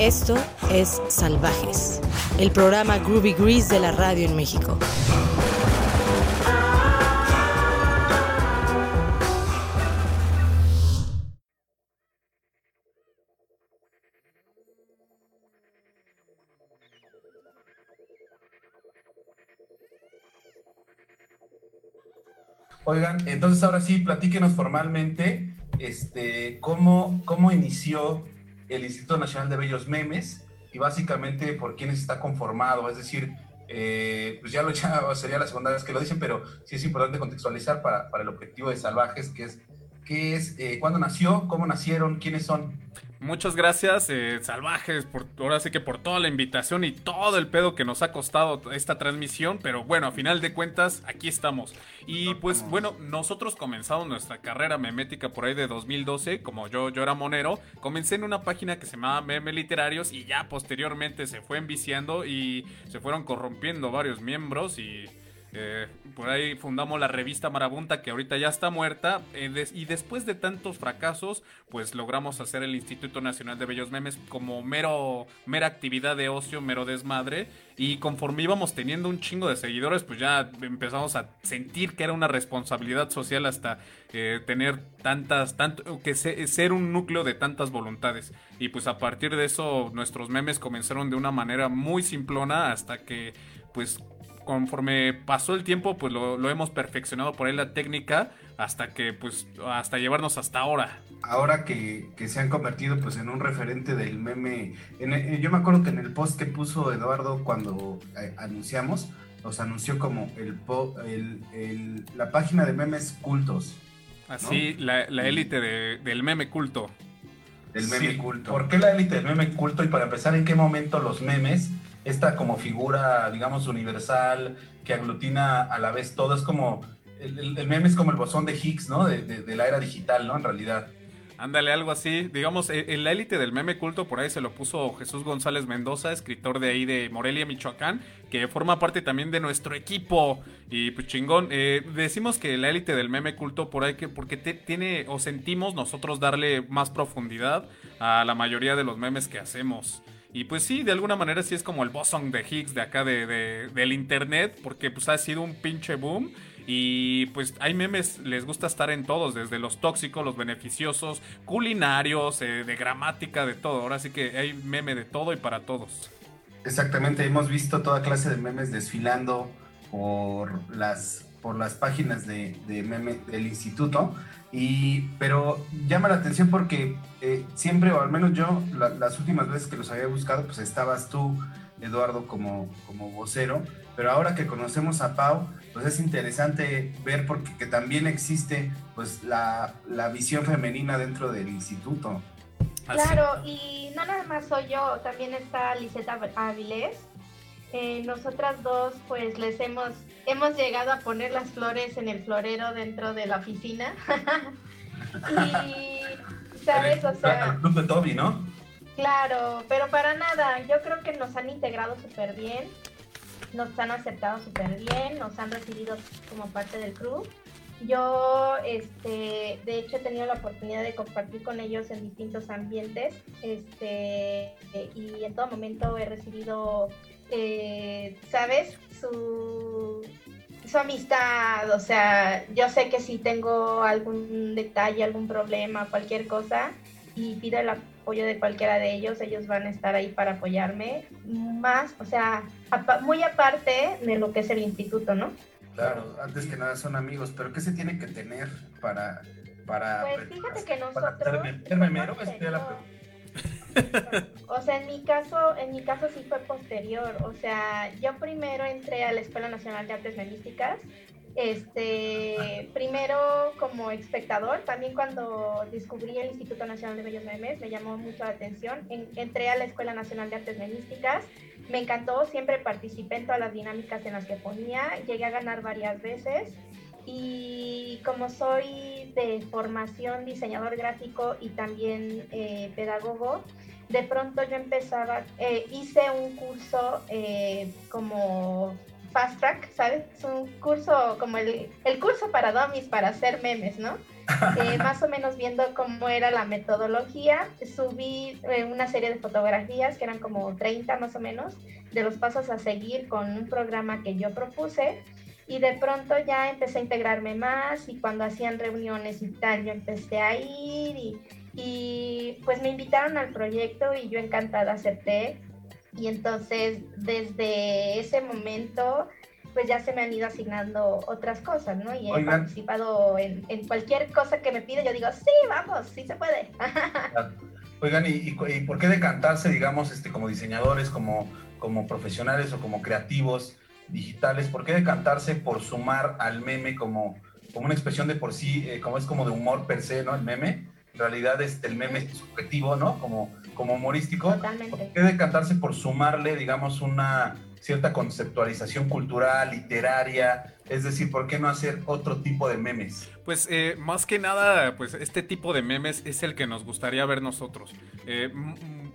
Esto es Salvajes, el programa Groovy Grease de la radio en México. Oigan, entonces ahora sí, platíquenos formalmente este, cómo, cómo inició el Instituto Nacional de Bellos Memes y básicamente por quiénes está conformado. Es decir, eh, pues ya, lo, ya sería la segunda vez que lo dicen, pero sí es importante contextualizar para, para el objetivo de Salvajes, que es, qué es eh, cuándo nació, cómo nacieron, quiénes son. Muchas gracias, eh, salvajes, por, ahora sí que por toda la invitación y todo el pedo que nos ha costado esta transmisión, pero bueno, a final de cuentas, aquí estamos. Y pues bueno, nosotros comenzamos nuestra carrera memética por ahí de 2012, como yo, yo era monero, comencé en una página que se llamaba Meme Literarios y ya posteriormente se fue enviciando y se fueron corrompiendo varios miembros y eh, por ahí fundamos la revista Marabunta que ahorita ya está muerta. Eh, y después de tantos fracasos pues logramos hacer el Instituto Nacional de Bellos Memes como mero mera actividad de ocio, mero desmadre. Y conforme íbamos teniendo un chingo de seguidores pues ya empezamos a sentir que era una responsabilidad social hasta eh, tener tantas tanto que ser un núcleo de tantas voluntades. Y pues a partir de eso nuestros memes comenzaron de una manera muy simplona hasta que pues conforme pasó el tiempo, pues lo, hemos perfeccionado por ahí la técnica hasta que, pues, hasta llevarnos hasta ahora. Ahora que, se han convertido, pues, en un referente del meme. yo me acuerdo que en el post que puso Eduardo cuando eh, anunciamos, los anunció como el, la página de memes cultos. Así, la, élite del meme culto. Del meme culto. ¿Por qué la élite del meme culto? Y para empezar, ¿en qué momento los memes esta como figura, digamos, universal, que aglutina a la vez todo. Es como, el, meme es como el bosón de Higgs, ¿no? De, la era digital, ¿no? En realidad. Ándale, algo así. Digamos, e, en la élite del meme culto, por ahí se lo puso Jesús González Mendoza, escritor de ahí de Morelia, Michoacán, que forma parte también de nuestro equipo. Y pues chingón, eh, decimos que la élite del meme culto, por ahí que, porque tiene, o sentimos nosotros darle más profundidad a la mayoría de los memes que hacemos. Y pues sí, de alguna manera sí es como el boson de Higgs de acá de, del internet, porque pues ha sido un pinche boom. Y pues hay memes, les gusta estar en todos, desde los tóxicos, los beneficiosos, culinarios, eh, de gramática, de todo. Ahora sí que hay meme de todo y para todos. Exactamente, hemos visto toda clase de memes desfilando por las, por las páginas de, meme del instituto. Y, pero llama la atención porque eh, siempre, o al menos yo, las últimas veces que los había buscado, pues estabas tú, Eduardo, como, como vocero. Pero ahora que conocemos a Pau, pues es interesante ver porque que también existe pues la, la visión femenina dentro del instituto. Claro, y no nada más soy yo, también está Liseta Avilés. Eh, nosotras dos pues les hemos hemos llegado a poner las flores en el florero dentro de la oficina. y, ¿sabes? O sea... El club de Toby, ¿no? Claro, pero para nada. Yo creo que nos han integrado súper bien. Nos han aceptado súper bien. Nos han recibido como parte del club. Yo, este, de hecho, he tenido la oportunidad de compartir con ellos en distintos ambientes, este, y en todo momento he recibido, eh, ¿sabes? Su, su amistad, o sea, yo sé que si tengo algún detalle, algún problema, cualquier cosa, y pido el apoyo de cualquiera de ellos, ellos van a estar ahí para apoyarme, más, o sea, muy aparte de lo que es el instituto, ¿no? Claro, antes que nada son amigos, pero ¿qué se tiene que tener para... para pues fíjate que nosotros... o sea, en mi caso, en mi caso sí fue posterior. O sea, yo primero entré a la Escuela Nacional de Artes Memísticas. Este, primero como espectador, también cuando descubrí el Instituto Nacional de Bellos Memes, me llamó mucho la atención. entré a la Escuela Nacional de Artes Memísticas, me encantó, siempre participé en todas las dinámicas en las que ponía, llegué a ganar varias veces y como soy de formación diseñador gráfico y también eh, pedagogo, de pronto yo empezaba, eh, hice un curso eh, como fast track, ¿sabes? Es un curso como el, el curso para dummies para hacer memes, ¿no? más o menos viendo cómo era la metodología, subí una serie de fotografías que eran como 30 más o menos, de los pasos a seguir con un programa que yo propuse y de pronto ya empecé a integrarme más y cuando hacían reuniones y tal, yo empecé a ir y, y pues me invitaron al proyecto y yo encantada acepté y entonces desde ese momento pues ya se me han ido asignando otras cosas, ¿no? Y he participado en, cualquier cosa que me pide, yo digo, sí, vamos, sí se puede. Oigan, ¿y, por qué decantarse, digamos, este, como diseñadores, como, como profesionales o como creativos digitales, por qué decantarse por sumar al meme como, como una expresión de por sí, eh, como es como de humor per se, ¿no? El meme, en realidad es, el meme es subjetivo, ¿no? Como, como humorístico. Totalmente. ¿Por qué decantarse por sumarle, digamos, una cierta conceptualización cultural, literaria, es decir, ¿por qué no hacer otro tipo de memes? Pues eh, más que nada, pues este tipo de memes es el que nos gustaría ver nosotros. Eh,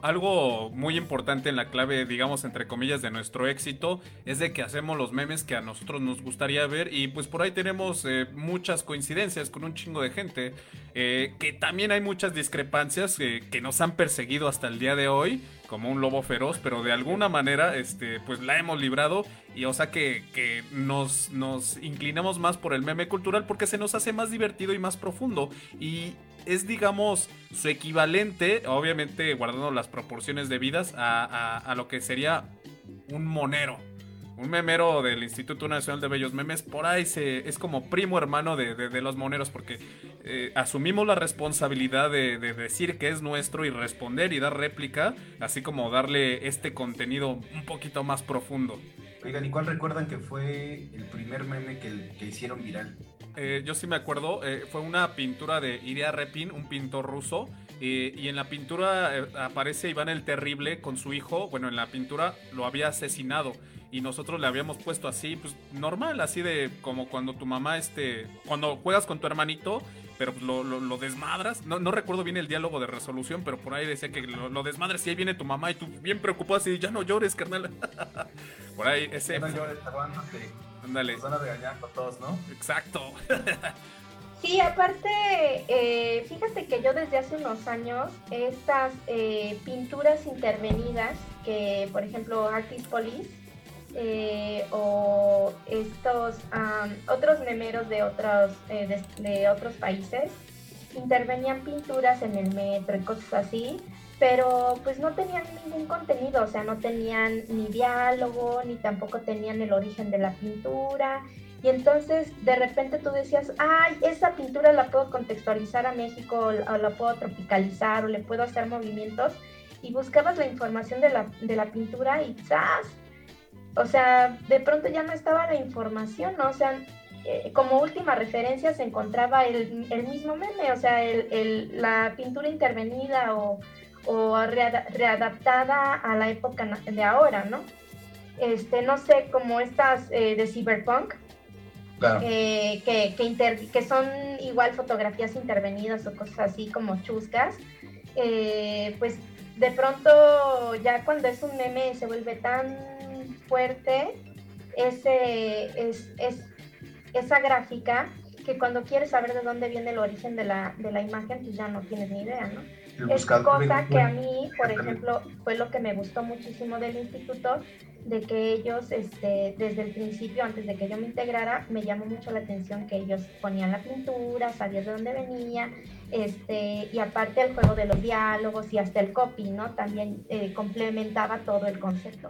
algo muy importante en la clave, digamos, entre comillas, de nuestro éxito es de que hacemos los memes que a nosotros nos gustaría ver y pues por ahí tenemos eh, muchas coincidencias con un chingo de gente, que también hay muchas discrepancias que nos han perseguido hasta el día de hoy como un lobo feroz, pero de alguna manera, este, pues la hemos librado. Y o sea que, que nos, nos inclinamos más por el meme cultural porque se nos hace más divertido y más profundo. Y es, digamos, su equivalente, obviamente guardando las proporciones debidas, a, a lo que sería un monero un memero del Instituto Nacional de Bellos Memes, por ahí se, es como primo hermano de, los moneros, porque eh, asumimos la responsabilidad de, decir que es nuestro y responder y dar réplica, así como darle este contenido un poquito más profundo. Oigan, ¿y cuál recuerdan que fue el primer meme que, que hicieron viral? Eh, yo sí me acuerdo, eh, fue una pintura de Iria Repin, un pintor ruso, y en la pintura aparece Iván el Terrible con su hijo, bueno, en la pintura lo había asesinado y nosotros le habíamos puesto así, pues normal, así de como cuando tu mamá, este, cuando juegas con tu hermanito, pero pues, lo, lo, desmadras. No, no, recuerdo bien el diálogo de resolución, pero por ahí decía que lo, lo, desmadras y ahí viene tu mamá y tú bien preocupado así, ya no llores, carnal. por ahí ese... No llores. Ándale. Nos van a regañar por todos, ¿no? Exacto. Sí, aparte, eh, fíjate que yo desde hace unos años, estas eh, pinturas intervenidas, que por ejemplo Artist Police, eh, o estos otros memeros de otros, eh, de, otros países intervenían pinturas en el metro y cosas así, pero pues no tenían ningún contenido, o sea, no tenían ni diálogo, ni tampoco tenían el origen de la pintura. Y entonces de repente tú decías, ay, esa pintura la puedo contextualizar a México, o la puedo tropicalizar, o le puedo hacer movimientos. Y buscabas la información de la, de la pintura y ¡zas! o sea, de pronto ya no estaba la información, ¿no? O sea, eh, como última referencia se encontraba el, mismo meme, o sea, el, la pintura intervenida o, readaptada a la época de ahora, ¿no? Este, no sé, como estas eh, de cyberpunk, eh, que, que, que, son igual fotografías intervenidas o cosas así como chuscas, pues de pronto ya cuando es un meme se vuelve tan fuerte ese, es, esa gráfica que cuando quieres saber de dónde viene el origen de la, de la imagen, pues ya no tienes ni idea, ¿no? Es cosa que a mí, por ejemplo, fue lo que me gustó muchísimo del instituto, de que ellos, este, desde el principio, antes de que yo me integrara, me llamó mucho la atención que ellos ponían la pintura, sabías de dónde venía, este, y aparte el juego de los diálogos y hasta el copy, ¿no? También eh, complementaba todo el concepto.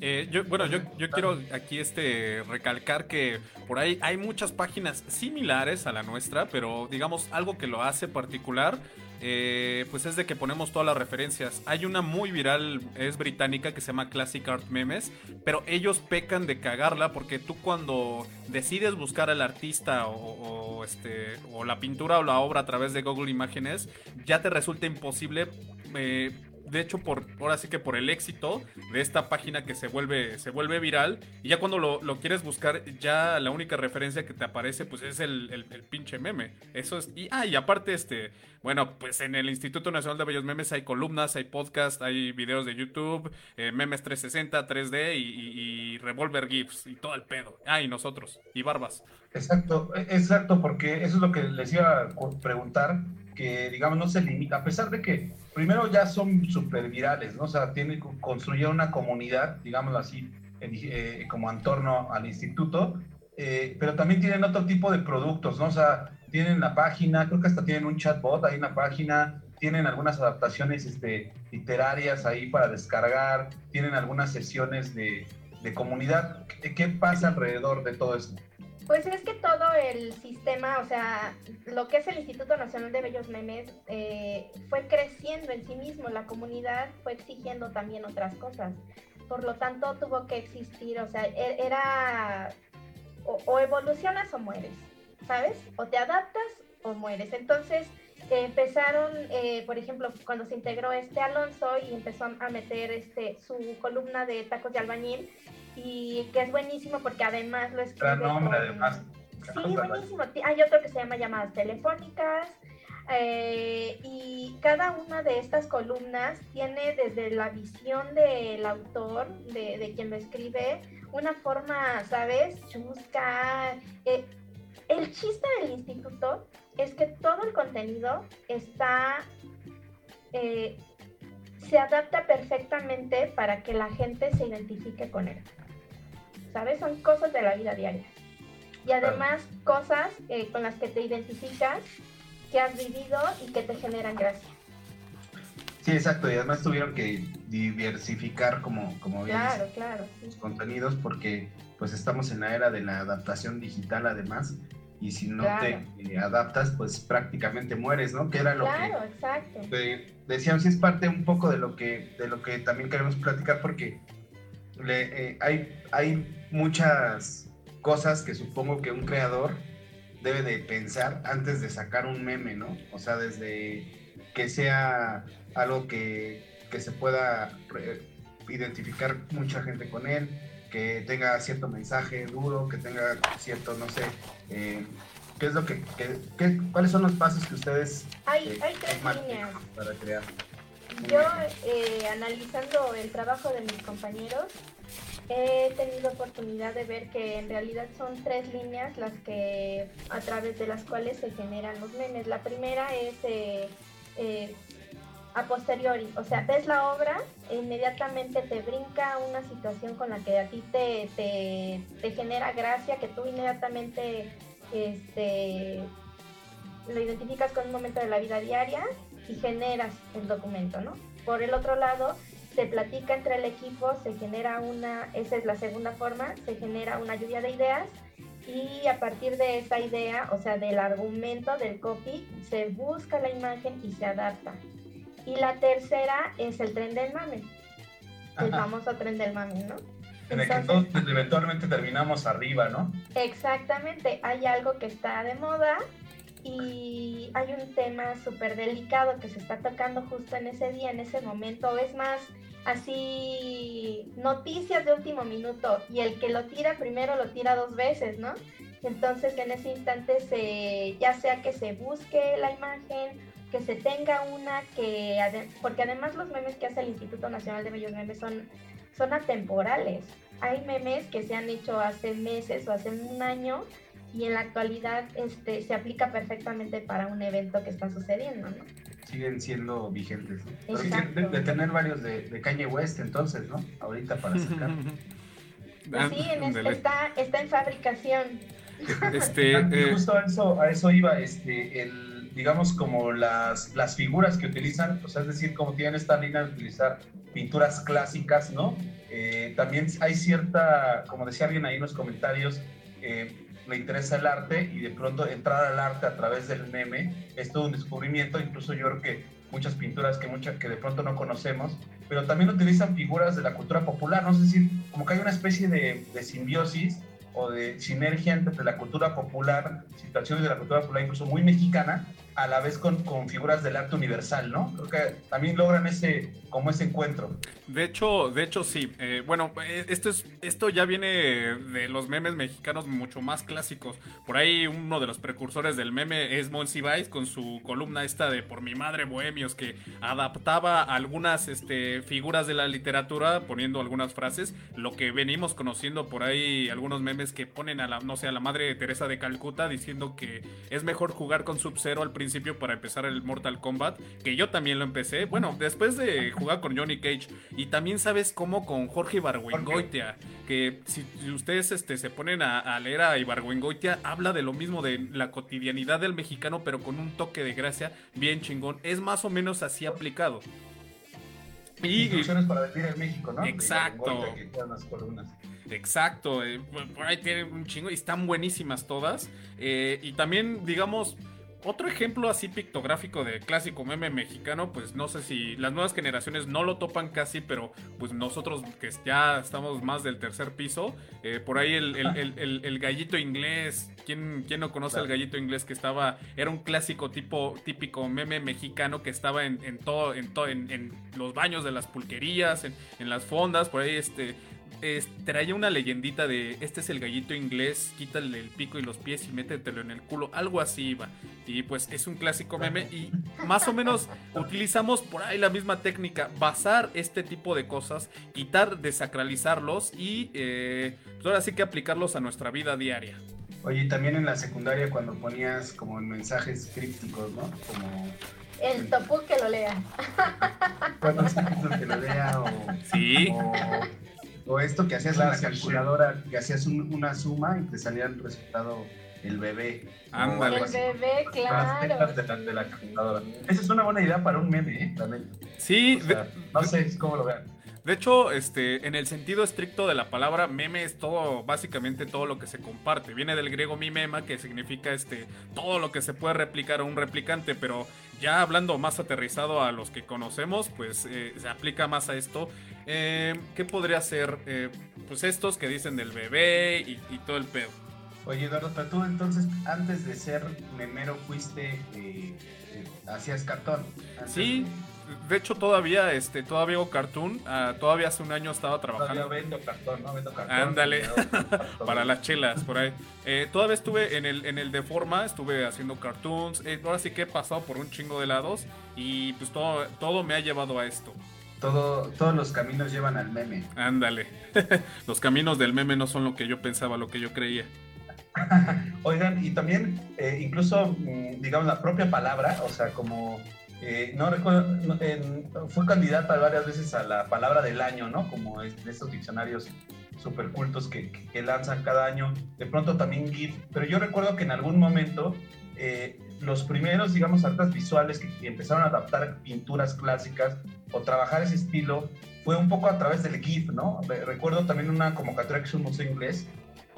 Eh, yo, bueno, yo, yo quiero aquí este recalcar que por ahí hay muchas páginas similares a la nuestra, pero digamos algo que lo hace particular eh, pues es de que ponemos todas las referencias. Hay una muy viral, es británica, que se llama Classic Art Memes, pero ellos pecan de cagarla porque tú cuando decides buscar al artista o, este, o la pintura o la obra a través de Google Imágenes, ya te resulta imposible. Eh, de hecho, por ahora sí que por el éxito de esta página que se vuelve, se vuelve viral. Y ya cuando lo, quieres buscar, ya la única referencia que te aparece, pues es el, el, pinche meme. Eso es. Y, ah, y aparte, este, bueno, pues en el Instituto Nacional de Bellos Memes hay columnas, hay podcast, hay videos de YouTube, eh, memes 360, 3D y, y, Revolver GIFs y todo el pedo. Ah, y nosotros, y barbas. Exacto, e, exacto, porque eso es lo que les iba a preguntar, que digamos no se limita, a pesar de que primero ya son súper virales, ¿no? O sea, tienen construir una comunidad, digámoslo así, eh, como en torno al instituto, eh, pero también tienen otro tipo de productos, ¿no? O sea, tienen la página, creo que hasta tienen un chatbot ahí en la página, tienen algunas adaptaciones este, literarias ahí para descargar, tienen algunas sesiones de, de comunidad. ¿Qué pasa alrededor de todo esto? Pues es que todo el sistema, o sea, lo que es el Instituto Nacional de Bellos Memes, eh, fue creciendo en sí mismo, la comunidad fue exigiendo también otras cosas. Por lo tanto, tuvo que existir, o sea, e-, era o, evolucionas o mueres, ¿sabes? O te adaptas o mueres. Entonces, empezaron, eh, por ejemplo, cuando se integró este Alonso y empezó a meter este, su columna de tacos de albañil, y que es buenísimo porque además lo escribe. nombre, además. Sí, buenísimo. Hay otro que se llama llamadas telefónicas. Eh, y cada una de estas columnas tiene desde la visión del autor, de, de quien lo escribe, una forma, ¿sabes? Chusca. Eh, el chiste del instituto es que todo el contenido está eh, se adapta perfectamente para que la gente se identifique con él. ¿Sabes? Son cosas de la vida diaria. Y además cosas eh, con las que te identificas, que has vivido y que te generan gracia. Sí, exacto. Y además tuvieron que diversificar, como, como bien claro, claro, los contenidos, porque pues estamos en la era de la adaptación digital además. Y si no te eh, adaptas, pues prácticamente mueres, ¿no? Que era lo claro, exacto. decíamos, sí es parte un poco de lo que, de lo que también queremos platicar, porque le, eh, hay, hay muchas cosas que supongo que un creador debe de pensar antes de sacar un meme, ¿no? O sea, desde que sea algo que, se pueda identificar mucha gente con él, que tenga cierto mensaje duro, que tenga cierto, no sé, eh, ¿qué es lo que, cuáles son los pasos que ustedes hay, eh, hay tres líneas para crear? Yo, eh, analizando el trabajo de mis compañeros, he tenido oportunidad de ver que en realidad son tres líneas las que a través de las cuales se generan los memes. La primera es eh, eh, a posteriori, o sea, ves la obra e inmediatamente te brinca una situación con la que a ti te, te, genera gracia, que tú inmediatamente este, lo identificas con un momento de la vida diaria y generas el documento, ¿no? Por el otro lado, se platica entre el equipo, se genera una, esa es la segunda forma, se genera una lluvia de ideas y a partir de esa idea, o sea, del argumento, del copy, se busca la imagen y se adapta. Y la tercera es el tren del mame, el famoso tren del mame, ¿no? En el que todos eventualmente terminamos arriba, ¿no? Exactamente, hay algo que está de moda y hay un tema súper delicado que se está tocando justo en ese día, en ese momento. Es más, así noticias de último minuto y el que lo tira primero lo tira dos veces, ¿no? Entonces en ese instante se, ya sea que se busque la imagen, que se tenga una que, porque además los memes que hace el Instituto Nacional de Bellos Memes son, son atemporales. Hay memes que se han hecho hace meses o hace un año y en la actualidad este, se aplica perfectamente para un evento que está sucediendo, ¿no? Siguen siendo vigentes, ¿no? de, tener varios de, de, Kanye West entonces, ¿no? Ahorita para sacar. Pues sí, en este, está, está en fabricación. Este, eh, justo a eso, a eso iba, este, el, digamos como las, las figuras que utilizan, o sea, es decir, como tienen esta línea de utilizar pinturas clásicas, ¿no? Eh, también hay cierta, como decía alguien ahí en los comentarios, eh, le interesa el arte y de pronto entrar al arte a través del meme es todo un descubrimiento, incluso yo creo que muchas pinturas que, de pronto no conocemos, pero también utilizan figuras de la cultura popular, ¿no? es decir, como que hay una especie de, de simbiosis o de sinergia entre la cultura popular, situaciones de la cultura popular incluso muy mexicana, a la vez con, con, figuras del arte universal, ¿no? Creo que también logran ese, como ese encuentro. De hecho, de hecho sí. Eh, bueno, eh, esto es, esto ya viene de los memes mexicanos mucho más clásicos. Por ahí uno de los precursores del meme es Monsi Vice con su columna esta de Por mi madre Bohemios, que adaptaba algunas este, figuras de la literatura poniendo algunas frases. Lo que venimos conociendo por ahí, algunos memes que ponen a la, no sé, a la madre Teresa de Calcuta diciendo que es mejor jugar con Sub-Zero al principio para empezar el Mortal Kombat, que yo también lo empecé, bueno, después de jugar con Johnny Cage, y también sabes cómo con Jorge Ibargüengoitia, que si ustedes este, se ponen a, leer a Ibargüengoitia, habla de lo mismo, de la cotidianidad del mexicano, pero con un toque de gracia bien chingón, es más o menos así aplicado. Y, para vivir en México, ¿no? Exacto. Exacto, eh, por ahí tienen un chingo y están buenísimas todas. Eh, y también, digamos, otro ejemplo así pictográfico de clásico meme mexicano, pues no sé si las nuevas generaciones no lo topan casi, pero pues nosotros que ya estamos más del tercer piso, eh, por ahí el, gallito inglés, ¿quién, ¿quién, no conoce el gallito inglés que estaba, era un clásico tipo típico meme mexicano que estaba en, todo, en, todo en, los baños de las pulquerías, en, en las fondas, por ahí este traía una leyendita de este es el gallito inglés, quítale el pico y los pies y métetelo en el culo, algo así iba. Y pues es un clásico meme y más o menos utilizamos por ahí la misma técnica, basar este tipo de cosas, quitar, desacralizarlos y eh, pues ahora sí que aplicarlos a nuestra vida diaria. Oye, también en la secundaria cuando ponías como mensajes crípticos, ¿no? Como el topo que lo lea. Cuando que lo lea o, sí. O esto que hacías en la calculadora, que hacías una suma y te salía el resultado el bebé. Ándale. El bebé, claro. De la, calculadora. Esa es una buena idea para un meme, ¿eh? Sí. no sé cómo lo vean. De hecho, este, en el sentido estricto de la palabra meme es todo, básicamente todo lo que se comparte. Viene del griego mimema, que significa este, todo lo que se puede replicar a un replicante, pero ya hablando más aterrizado a los que conocemos, pues eh, se aplica más a esto. Eh, ¿Qué podría ser? Eh, pues estos que dicen del bebé y, todo el pedo. Oye, Eduardo, pero tú entonces, antes de ser memero, fuiste, hacías cartón. Sí, de hecho todavía, este, todavía hago cartoon. Ah, todavía hace un año estaba trabajando. Todavía vendo cartón, ¿no? Vendo cartón. Ándale, para las chelas, por ahí. todavía estuve en el, en el de forma, estuve haciendo cartoons. ahora sí que he pasado por un chingo de lados y pues todo, todo me ha llevado a esto todos los caminos llevan al meme. Ándale. los caminos del meme no son lo que yo pensaba, lo que yo creía. Oigan, y también, eh, incluso, mm, digamos, la propia palabra, o sea, como, eh, no recuerdo, fue candidata varias veces a la palabra del año, ¿no? Como de estos diccionarios super cultos que, que, lanzan cada año. De pronto también GIF, pero yo recuerdo que en algún momento eh, los primeros, digamos, artes visuales que, empezaron a adaptar pinturas clásicas o trabajar ese estilo fue un poco a través del GIF, ¿no? Recuerdo también una convocatoria que hizo un museo inglés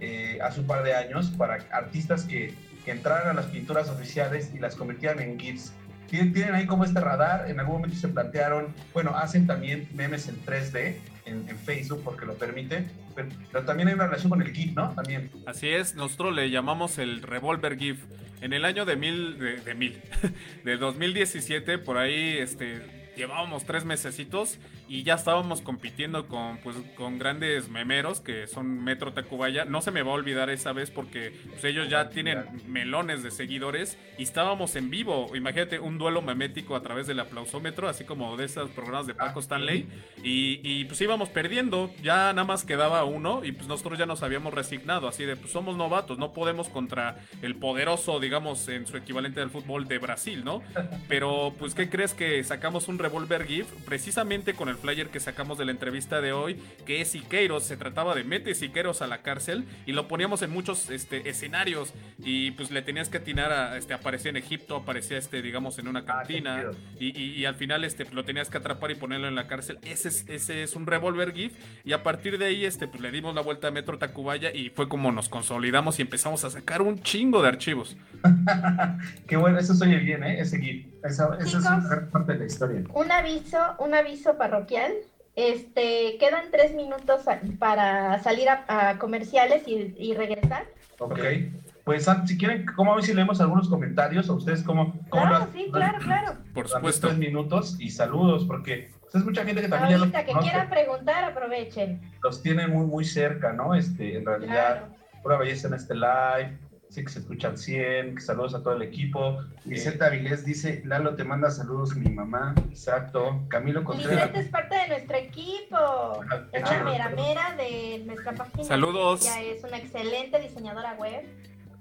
eh, hace un par de años para artistas que, que entraran a las pinturas oficiales y las convirtieran en GIFs. Tienen, tienen ahí como este radar, en algún momento se plantearon, bueno, hacen también memes en 3D, en, Facebook porque lo permite, pero, también hay una relación con el GIF, ¿no? También. Así es, nosotros le llamamos el Revolver GIF. En el año de mil, de, de mil, de 2017, por ahí, este, llevábamos tres mesecitos y ya estábamos compitiendo con, pues, con grandes memeros que son Metro Tacubaya. No se me va a olvidar esa vez porque pues, ellos ya tienen melones de seguidores y estábamos en vivo. Imagínate un duelo memético a través del aplausómetro, así como de esos programas de Paco ah, Stanley. Y, y, pues íbamos perdiendo, ya nada más quedaba uno y pues nosotros ya nos habíamos resignado, así de pues somos novatos, no podemos contra el poderoso, digamos, en su equivalente del fútbol de Brasil, ¿no? Pero pues, ¿qué crees que sacamos un Revolver GIF precisamente con el flyer que sacamos de la entrevista de hoy, que es Siqueiros, se trataba de mete Siqueiros a la cárcel y lo poníamos en muchos este, escenarios y pues le tenías que atinar a, este, aparecía en Egipto, aparecía este, digamos, en una ah, cantina y, al final este, lo tenías que atrapar y ponerlo en la cárcel. Ese es, ese es un Revolver GIF y a partir de ahí este, pues le dimos la vuelta a Metro Tacubaya y fue como nos consolidamos y empezamos a sacar un chingo de archivos. Qué bueno, eso suena bien, ¿eh? ese GIF. Esa, es parte de la historia. Un aviso, un aviso parroquial. Este, quedan tres minutos para salir a, comerciales y, regresar. Ok. pues si quieren, ¿cómo a ver si leemos algunos comentarios? ¿O ustedes cómo? cómo claro, sí, claro, claro. Por supuesto. Tres minutos y saludos, porque es mucha gente que también Ahorita ya los que quieran preguntar, aprovechen. Los tienen muy, muy cerca, ¿no? Este, en realidad, pura belleza en este live sí que se escuchan 100, que saludos a todo el equipo. Vicente Avilés dice, Lalo te manda saludos mi mamá. Exacto. Camilo Contreras. Vicente es parte de nuestro equipo. Es la mera mera de nuestra página. Saludos. Ya es una excelente diseñadora web.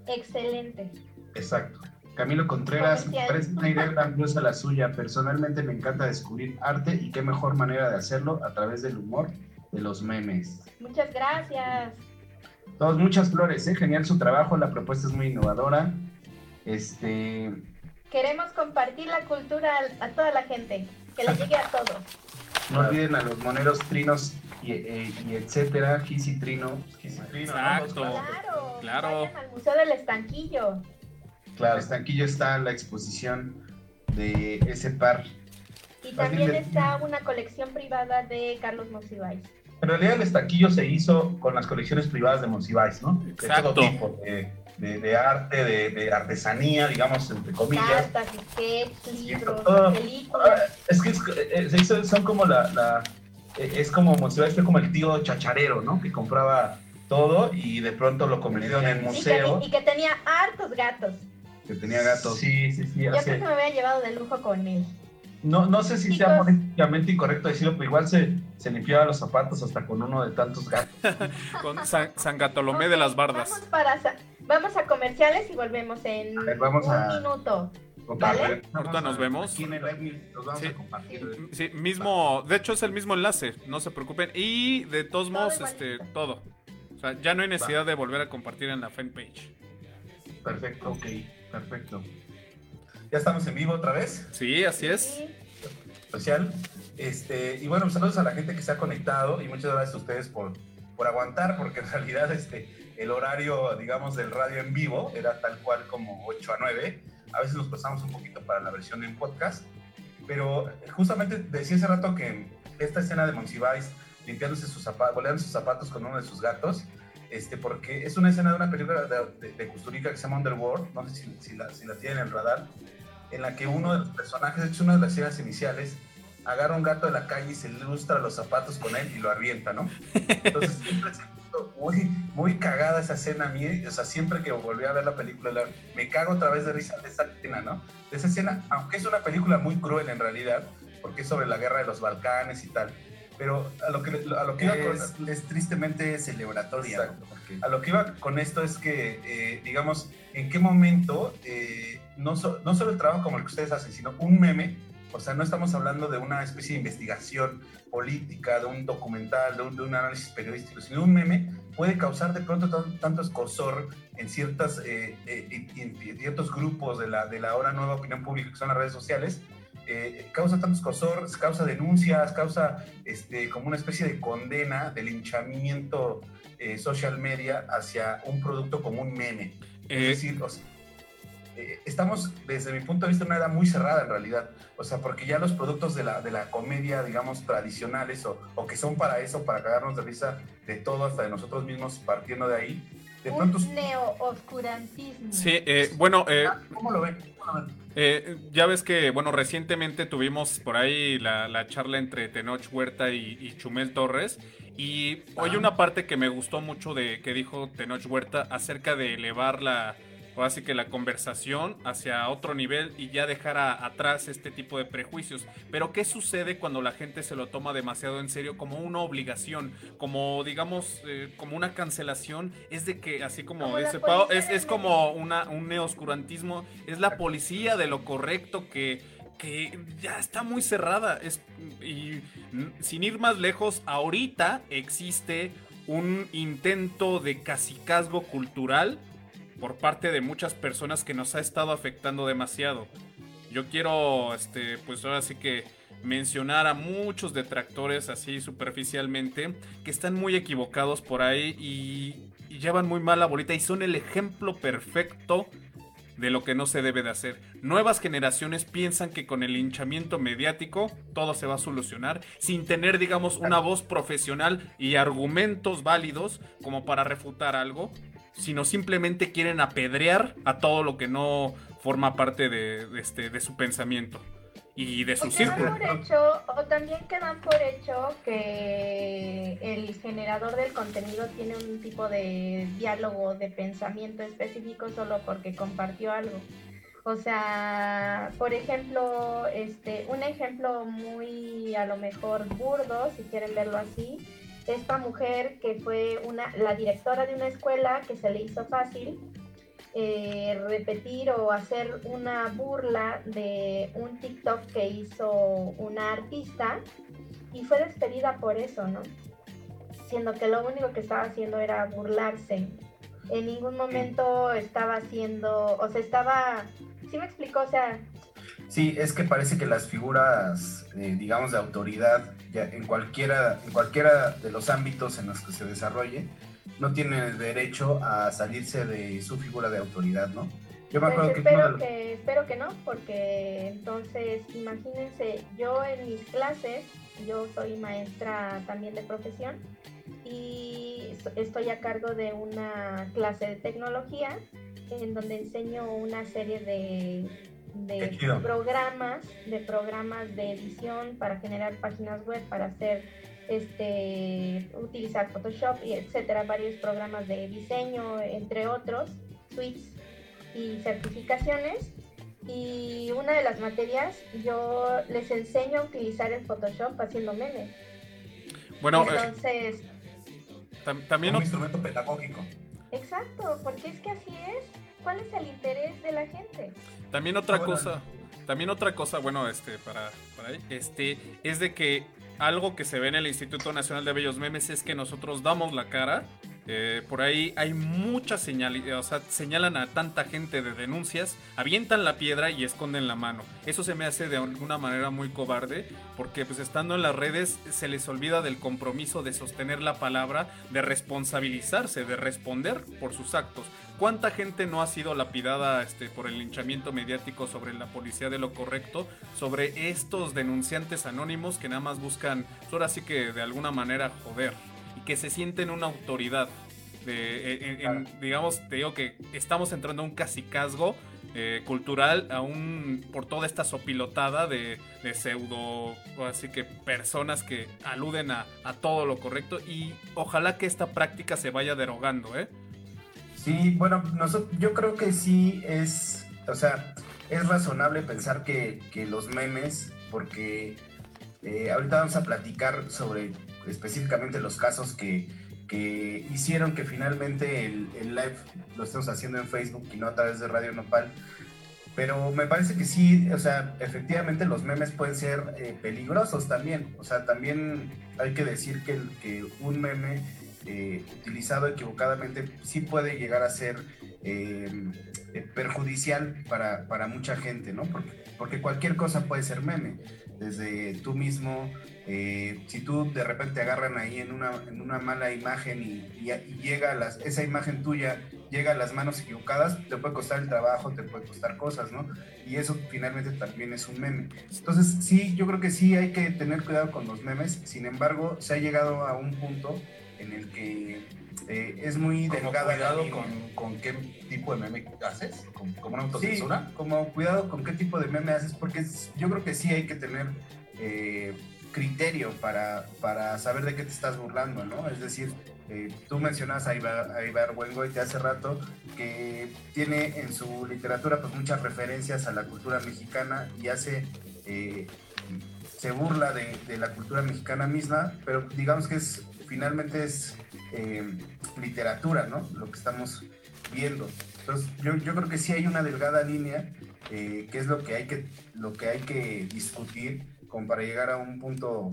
Excelente. Exacto. Camilo Contreras, parece una idea grandiosa la suya. Personalmente me encanta descubrir arte y qué mejor manera de hacerlo a través del humor de los memes. Muchas gracias. Todos, muchas flores, ¿eh? genial su trabajo, la propuesta es muy innovadora. Este... Queremos compartir la cultura a, toda la gente, que le llegue a todos. No olviden a los moneros trinos y, eh, etcétera, Gis y Trino. Exacto. Claro, claro. Vayan al Museo del Estanquillo. Claro, el Estanquillo está en la exposición de ese par. Y también está una colección privada de Carlos Monsiváis. En realidad el estanquillo se hizo con las colecciones privadas de Monsiváis, ¿no? Exacto. De todo tipo, de, arte, de, artesanía, digamos, entre comillas. Cartas, libros, películas. Ah, es que eh, se hizo, son como la, eh, es como Monsiváis fue como el tío chacharero, ¿no? Que compraba todo y de pronto lo convirtió en el museo. Y que, tenía hartos gatos. Que tenía gatos. Sí, sí, sí. Yo creo que me había llevado de lujo con él. No, no sé si sea políticamente incorrecto decirlo, pero igual se, se limpiaba los zapatos hasta con uno de tantos gatos. con San, San Gatolomé de las Bardas. Vamos, para, vamos a comerciales y volvemos en un minuto. ¿Vale? Ahorita nos vemos. sí. Sí, mismo, de hecho es el mismo enlace, no se preocupen. Y de todos modos, este, todo. O sea, ya no hay necesidad de volver a compartir en la fanpage. Perfecto, ok, perfecto. ¿Ya estamos en vivo otra vez? Sí, así es. Especial. Este, y bueno, saludos a la gente que se ha conectado y muchas gracias a ustedes por, por aguantar, porque en realidad este, el horario, digamos, del radio en vivo era tal cual como 8 a 9. A veces nos pasamos un poquito para la versión en podcast, pero justamente decía hace rato que esta escena de Monsiváis limpiándose sus zapatos, boleando sus zapatos con uno de sus gatos, este, porque es una escena de una película de, de, Custurica que se llama Underworld, no sé si, si, la, si la tienen en el radar, en la que uno de los personajes, de hecho una de las escenas iniciales, agarra un gato de la calle y se ilustra los zapatos con él y lo avienta, ¿no? Entonces siempre se muy, muy cagada esa escena a mí, o sea, siempre que volví a ver la película, me cago otra vez de risa de esa escena, ¿no? De esa escena, aunque es una película muy cruel en realidad, porque es sobre la guerra de los Balcanes y tal, pero a lo que, a lo que iba es, con, es tristemente celebratoria. A lo que iba con esto es que, eh, digamos, en qué momento eh, no, no solo el trabajo como el que ustedes hacen, sino un meme, o sea, no estamos hablando de una especie de investigación política, de un documental, de un, análisis periodístico, sino un meme puede causar de pronto tanto escosor en, ciertas, eh, eh, en, ciertos grupos de la, de la ahora nueva opinión pública, que son las redes sociales, eh, causa tanto escosor, causa denuncias, causa este, como una especie de condena, de linchamiento social media hacia un producto como un meme. es decir, o sea, eh, estamos, desde mi punto de vista, en una edad muy cerrada en realidad. O sea, porque ya los productos de la, de la comedia, digamos, tradicionales o, o que son para eso, para cagarnos de risa de todo, hasta de nosotros mismos, partiendo de ahí, de Un pronto... neo-oscurantismo. Sí, eh, bueno... Eh, ah, ¿Cómo lo ven? Eh, ya ves que, bueno, recientemente tuvimos por ahí la, la charla entre Tenoch Huerta y, y Chumel Torres. Y hoy una parte que me gustó mucho de que dijo Tenoch Huerta acerca de elevar la, así que la conversación hacia otro nivel y ya dejar atrás este tipo de prejuicios. Pero ¿qué sucede cuando la gente se lo toma demasiado en serio como una obligación, como digamos, eh, como una cancelación? Es de que, así como, dice Pau, es, es, como una, un neoscurantismo, es la policía de lo correcto que que ya está muy cerrada. Es, y sin ir más lejos, ahorita existe un intento de casicazgo cultural por parte de muchas personas que nos ha estado afectando demasiado. Yo quiero, este, pues ahora sí que mencionar a muchos detractores así superficialmente que están muy equivocados por ahí y, y llevan muy mal la bolita y son el ejemplo perfecto de lo que no se debe de hacer. Nuevas generaciones piensan que con el hinchamiento mediático todo se va a solucionar sin tener, digamos, una voz profesional y argumentos válidos como para refutar algo sino simplemente quieren apedrear a todo lo que no forma parte de, este, de su pensamiento y de su círculo. Por hecho, o también quedan por hecho que el generador del contenido tiene un tipo de diálogo, de pensamiento específico solo porque compartió algo. O sea, por ejemplo, este, un ejemplo muy a lo mejor burdo, si quieren verlo así, esta mujer que fue una, la directora de una escuela que se le hizo fácil eh, repetir o hacer una burla de un TikTok que hizo una artista y fue despedida por eso, ¿no? Siendo que lo único que estaba haciendo era burlarse. En ningún momento estaba haciendo, o sea, estaba, ¿sí me explicó? O sea... Sí, es que parece que las figuras, eh, digamos, de autoridad, ya en, cualquiera, en cualquiera de los ámbitos en los que se desarrolle, no tiene el derecho a salirse de su figura de autoridad, ¿no? Yo me pues acuerdo espero que, espero que no, porque entonces imagínense, yo en mis clases, yo soy maestra también de profesión y estoy a cargo de una clase de tecnología en donde enseño una serie de, de programas, de programas de edición para generar páginas web, para hacer este, utilizar Photoshop y etcétera, varios programas de diseño, entre otros, suites y certificaciones. Y una de las materias yo les enseño a utilizar el Photoshop haciendo memes. Bueno, eh, entonces también un instrumento pedagógico. Exacto, porque es que así es. ¿Cuál es el interés de la gente? También otra cosa, también otra cosa, bueno, este, para, para este, es de que algo que se ve en el Instituto Nacional de Bellos Memes es que nosotros damos la cara. Eh, por ahí hay muchas señales, o sea, señalan a tanta gente de denuncias, avientan la piedra y esconden la mano. Eso se me hace de alguna manera muy cobarde, porque pues estando en las redes se les olvida del compromiso de sostener la palabra, de responsabilizarse, de responder por sus actos. ¿Cuánta gente no ha sido lapidada este, por el linchamiento mediático sobre la policía de lo correcto? Sobre estos denunciantes anónimos que nada más buscan, ahora sí que de alguna manera joder que se sienten una autoridad. De, digamos, te digo que estamos entrando a un casicazgo eh, cultural aún por toda esta sopilotada de, de, pseudo, así que personas que aluden a, a todo lo correcto y ojalá que esta práctica se vaya derogando, ¿eh? Sí, bueno, yo creo que sí es, o sea, es razonable pensar que, los memes, porque eh, ahorita vamos a platicar sobre específicamente los casos que, hicieron que finalmente el, live lo estemos haciendo en Facebook y no a través de Radio Nopal. Pero me parece que sí, o sea, efectivamente los memes pueden ser eh, peligrosos también. O sea, también hay que decir que, que un meme eh, utilizado equivocadamente sí puede llegar a ser eh, perjudicial para, para, mucha gente, ¿no? Porque, porque, cualquier cosa puede ser meme. Desde tú mismo, si tú de repente agarran ahí en una, en una mala imagen y, llega las, esa imagen tuya llega a las manos equivocadas, te puede costar el trabajo, te puede costar cosas, ¿no? Y eso finalmente también es un meme. Entonces, sí, yo creo que sí hay que tener cuidado con los memes. Sin embargo, se ha llegado a un punto en el que eh, es muy delgada. cuidado con, con, qué tipo de meme haces? ¿Como una autocensura? Sí, como cuidado con qué tipo de meme haces, porque yo creo que sí hay que tener eh, criterio para, para saber de qué te estás burlando, ¿no? Es decir, eh, tú mencionas a Ibar, a hace rato, que tiene en su literatura pues muchas referencias a la cultura mexicana y hace se burla de, de, la cultura mexicana misma, pero digamos que es finalmente es eh, literatura, ¿no? Lo que estamos viendo. Entonces, yo, yo creo que sí hay una delgada línea, eh, que es lo que, hay que, lo que hay que discutir como para llegar a un punto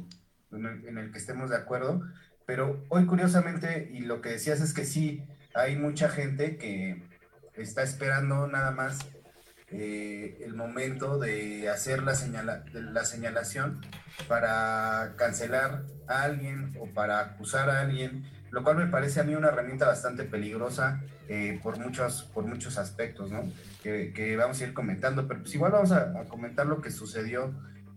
en el, que estemos de acuerdo. Pero hoy, curiosamente, y lo que decías es que sí, hay mucha gente que está esperando nada más eh, el momento de hacer la, señala, la señalación para cancelar a alguien o para acusar a alguien, lo cual me parece a mí una herramienta bastante peligrosa eh, por, muchos, por muchos aspectos, ¿no? Que, vamos a ir comentando, pero pues igual vamos a, comentar lo que sucedió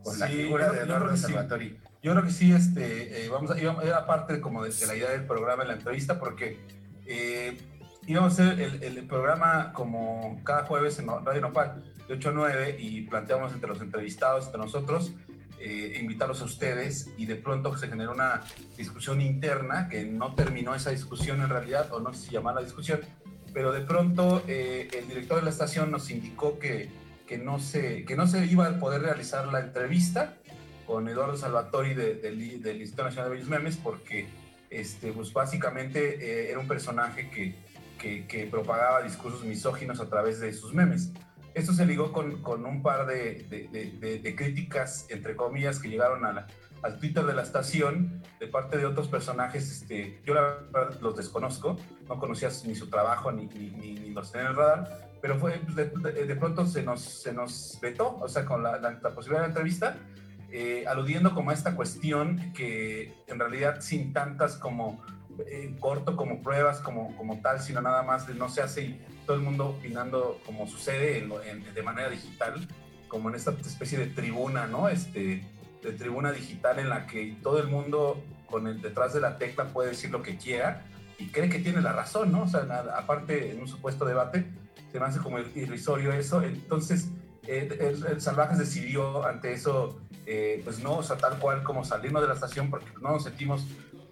con la figura de Eduardo Salvatori. Yo creo que sí, este, eh, vamos a, era parte como de, la idea del programa en la entrevista, porque eh, íbamos a hacer el, programa como cada jueves en Radio Nopal, de 8 a 9, y planteamos entre los entrevistados, entre nosotros, eh, invitarlos a ustedes, y de pronto se generó una discusión interna, que no terminó esa discusión en realidad, o no sé si llamar la discusión, pero de pronto el director de la estación nos indicó que, que, no se, que no se iba a poder realizar la entrevista con Eduardo Salvatori del Instituto Nacional de Bellos Memes, porque este, pues básicamente eh, era un personaje que, que, propagaba discursos misóginos a través de sus memes. Esto se ligó con, con un par de, de, de, críticas, entre comillas, que llegaron a al Twitter de la estación de parte de otros personajes. Este, yo la verdad los desconozco, no conocía ni su trabajo ni, ni, ni, los tenía en el radar, pero fue, de, pronto se nos, se nos vetó, o sea, con la, la, la posibilidad de la entrevista eh, aludiendo como a esta cuestión que en realidad sin tantas como eh, corto como pruebas como, como tal, sino nada más no se hace y todo el mundo opinando como sucede de manera digital, como en esta especie de tribuna, ¿no? Este, de tribuna digital en la que todo el mundo con el detrás de la tecla puede decir lo que quiera y cree que tiene la razón, ¿no? O sea, aparte en un supuesto debate, se me hace como irrisorio eso. Entonces, eh, el, Salvajes decidió ante eso, eh, pues no, o sea, tal cual como salirnos de la estación porque no nos sentimos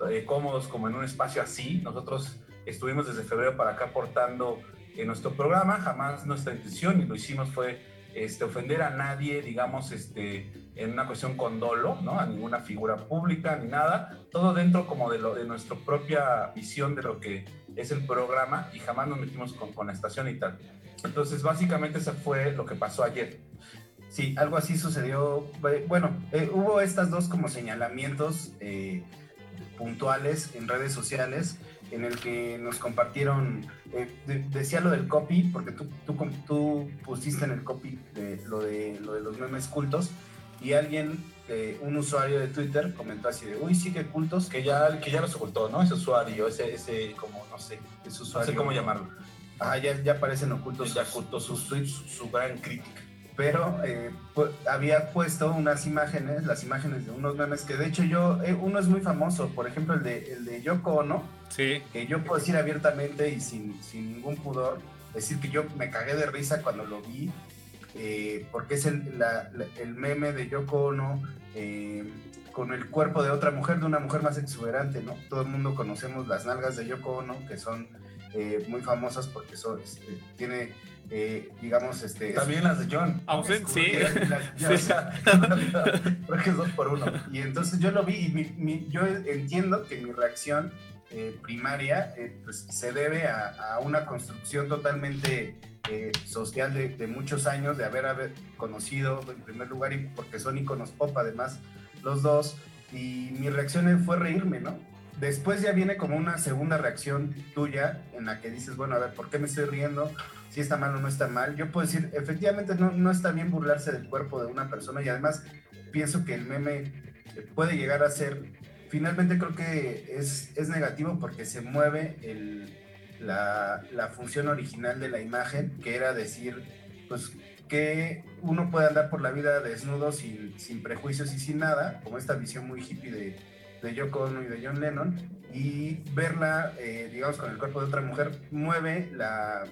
eh, cómodos como en un espacio así. Nosotros estuvimos desde febrero para acá aportando en nuestro programa, jamás nuestra intención y lo hicimos fue este, ofender a nadie, digamos, este, en una cuestión con dolo, ¿no? A ninguna figura pública ni nada, todo dentro como de, lo, de nuestra propia visión de lo que es el programa y jamás nos metimos con, con la estación y tal. Entonces, básicamente eso fue lo que pasó ayer. Sí, algo así sucedió. Bueno, eh, hubo estas dos como señalamientos eh, puntuales en redes sociales en el que nos compartieron, eh, decía lo del copy, porque tú, tú, tú, pusiste en el copy de, lo, de, lo de los memes cultos y alguien, un usuario de Twitter comentó así de, uy, sí que cultos. Que ya, que ya los ocultó, ¿no? Ese usuario, ese, ese como, no sé, ese usuario. No sé cómo llamarlo Ah, ya, ya aparecen ocultos, ya ocultos sus tweets, su, gran crítica. Pero eh, había puesto unas imágenes, las imágenes de unos memes que de hecho yo, eh, uno es muy famoso, por ejemplo el de, el de Yoko Ono, sí. que yo puedo decir abiertamente y sin, sin ningún pudor, decir que yo me cagué de risa cuando lo vi, eh, porque es el, el, meme de Yoko Ono con el cuerpo de otra mujer, de una mujer más exuberante, ¿no? Todo el mundo conocemos las nalgas de Yoko Ono, que son eh, muy famosas porque son, este, tiene, eh, digamos, este... También las de John. Aunque sí. Creo que es dos por uno. Y entonces yo lo vi y yo entiendo que mi reacción eh, primaria pues, se debe a, una construcción totalmente social de, muchos años, de haber, conocido en primer lugar, y porque son iconos pop además los dos, y mi reacción fue reírme, ¿no? Después ya viene como una segunda reacción tuya en la que dices, bueno, a ver, ¿por qué me estoy riendo? Si está mal no está mal. Yo puedo decir, efectivamente no, no está bien burlarse del cuerpo de una persona y además pienso que el meme puede llegar a ser, finalmente creo que es, es negativo porque se mueve el, la, la función original de la imagen, que era decir, pues que uno puede andar por la vida desnudo sin, sin prejuicios y sin nada, como esta visión muy hippie de de Yoko Ono y de John Lennon, y verla, eh, digamos, con el cuerpo de otra mujer, mueve la,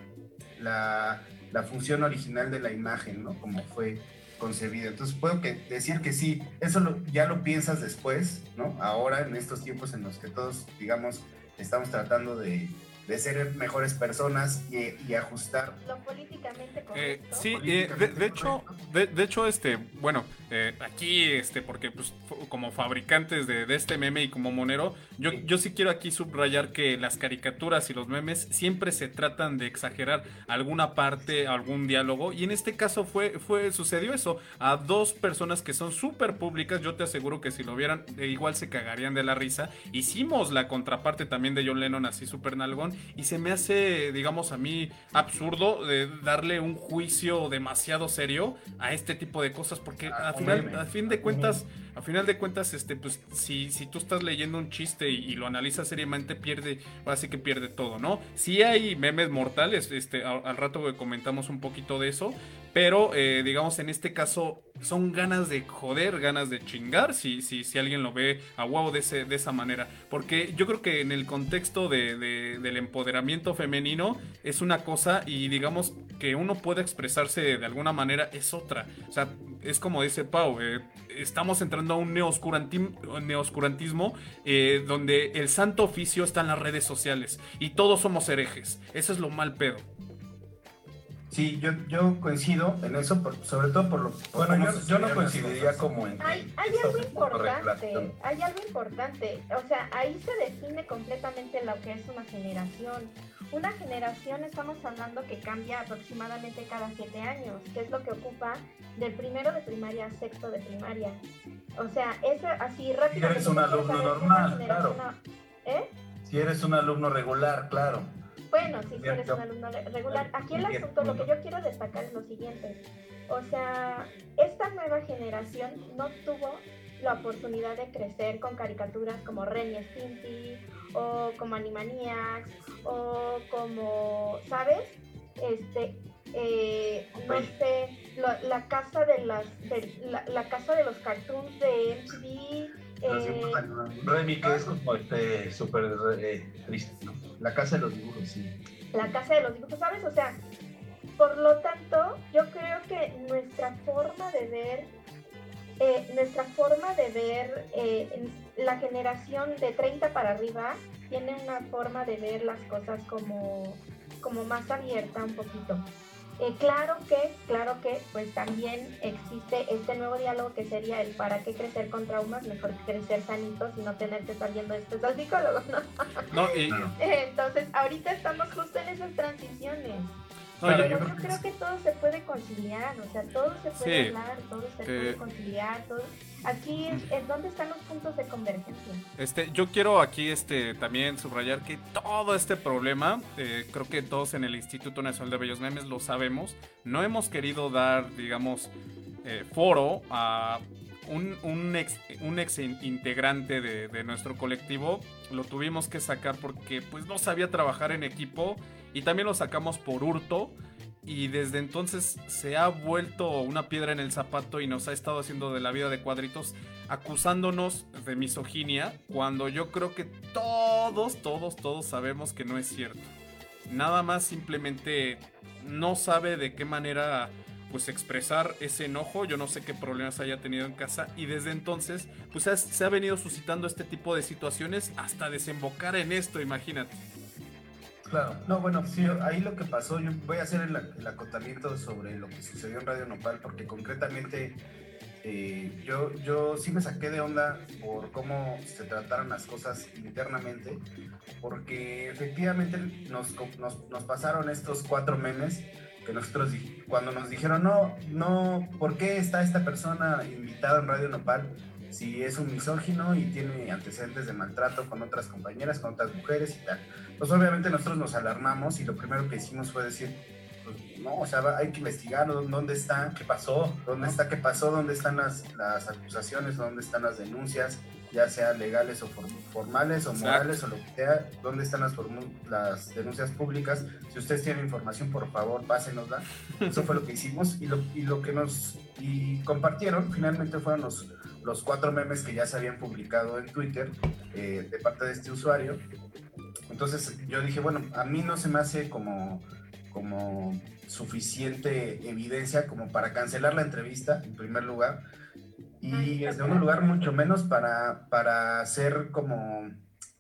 la, la, función original de la imagen, ¿no? Como fue concebida. Entonces puedo que decir que sí, eso ya lo piensas después, ¿no? Ahora, en estos tiempos en los que todos, digamos, estamos tratando de, de ser mejores personas y, ajustar. Lo políticamente eh, sí, eh, de, hecho, de, hecho, este, bueno, eh, aquí, este, porque pues como fabricantes de, este meme y como monero, yo, yo sí quiero aquí subrayar que las caricaturas y los memes siempre se tratan de exagerar alguna parte, algún diálogo, y en este caso fue, fue, sucedió eso, a dos personas que son súper públicas, yo te aseguro que si lo vieran, igual se cagarían de la risa. Hicimos la contraparte también de John Lennon así súper nalgón, y se me hace, digamos, a mí absurdo de darle un juicio demasiado serio a este tipo de cosas porque ah, al final, a fin de cuentas, a final de cuentas, este, pues, si, si tú estás leyendo un chiste y, lo analizas seriamente, pierde, así que pierde todo, ¿no? Sí hay memes mortales, este, al, rato comentamos un poquito de eso, Pero, eh, digamos, en este caso son ganas de joder, ganas de chingar, si, si, si alguien lo ve a huevo de, ese, de esa manera. Porque yo creo que en el contexto de, del empoderamiento femenino es una cosa y digamos que uno puede expresarse de alguna manera es otra. O sea, es como dice Pau, eh, estamos entrando a un neoscurantismo eh, donde el santo oficio está en las redes sociales y todos somos herejes. Eso es lo mal pedo. Sí, yo, yo coincido en eso, sobre todo por lo Bueno, yo, no coincidiría como en... Hay, hay algo importante, hay algo importante, o sea, ahí se define completamente lo que es una generación. Una generación estamos hablando que cambia aproximadamente cada siete años, que es lo que ocupa del primero de primaria a sexto de primaria. O sea, es así rápido. Si eres un alumno normal, claro. ¿Eh? Si eres un alumno regular, claro. Bueno, si eres un alumno regular. Aquí el asunto, lo que yo quiero destacar es lo siguiente. O sea, esta nueva generación no tuvo la oportunidad de crecer con caricaturas como Ren y Stimpy o como Animaniacs o como, ¿sabes? Este, eh, no sé, la, casa de las, la, casa de los cartoons de MTV. Eh, Remy, que es como este súper eh, triste, ¿no? La casa de los dibujos, sí. La casa de los dibujos, ¿sabes? O sea, por lo tanto, yo creo que nuestra forma de ver, eh, nuestra forma de ver eh, la generación de 30 para arriba tiene una forma de ver las cosas como, como más abierta un poquito. Eh, claro que, claro que, pues también existe este nuevo diálogo que sería el para qué crecer con traumas, mejor que crecer sanitos y no tener que estar esto al psicólogo, ¿no? no Entonces, ahorita estamos justo en esas transiciones yo, creo que todo se puede conciliar, o sea, todo se puede hablar, todo se puede eh, conciliar, todo. Aquí es, donde están los puntos de convergencia. Este, yo quiero aquí este también subrayar que todo este problema, eh, creo que todos en el Instituto Nacional de Bellos Memes lo sabemos, no hemos querido dar, digamos, eh, foro a un, un, ex, un ex integrante de, nuestro colectivo lo tuvimos que sacar porque pues no sabía trabajar en equipo y también lo sacamos por hurto. Y desde entonces se ha vuelto una piedra en el zapato y nos ha estado haciendo de la vida de cuadritos, acusándonos de misoginia, cuando yo creo que todos, todos, todos sabemos que no es cierto. Nada más simplemente no sabe de qué manera pues expresar ese enojo, yo no sé qué problemas haya tenido en casa. Y desde entonces pues se ha venido suscitando este tipo de situaciones hasta desembocar en esto, imagínate. Claro, no, bueno, sí, ahí lo que pasó, yo voy a hacer el, acotamiento sobre lo que sucedió en Radio Nopal, porque concretamente eh, yo, yo sí me saqué de onda por cómo se trataron las cosas internamente, porque efectivamente nos, nos, nos pasaron estos cuatro memes que nosotros cuando nos dijeron, no, no, ¿por qué está esta persona invitada en Radio Nopal? si es un misógino y tiene antecedentes de maltrato con otras compañeras, con otras mujeres y tal. Pues obviamente nosotros nos alarmamos y lo primero que hicimos fue decir, pues, no, o sea, hay que investigar dónde está, qué pasó, dónde está, qué pasó, dónde están las, las acusaciones, dónde están las denuncias, ya sea legales o formales o morales o lo que sea, dónde están las, las denuncias públicas. Si ustedes tienen información, por favor, pásenosla. Eso fue lo que hicimos y lo, y lo que nos y compartieron finalmente fueron los los cuatro memes que ya se habían publicado en Twitter eh, de parte de este usuario. Entonces yo dije, bueno, a mí no se me hace como, como suficiente evidencia como para cancelar la entrevista, en primer lugar, y en segundo lugar, mucho menos para, para ser como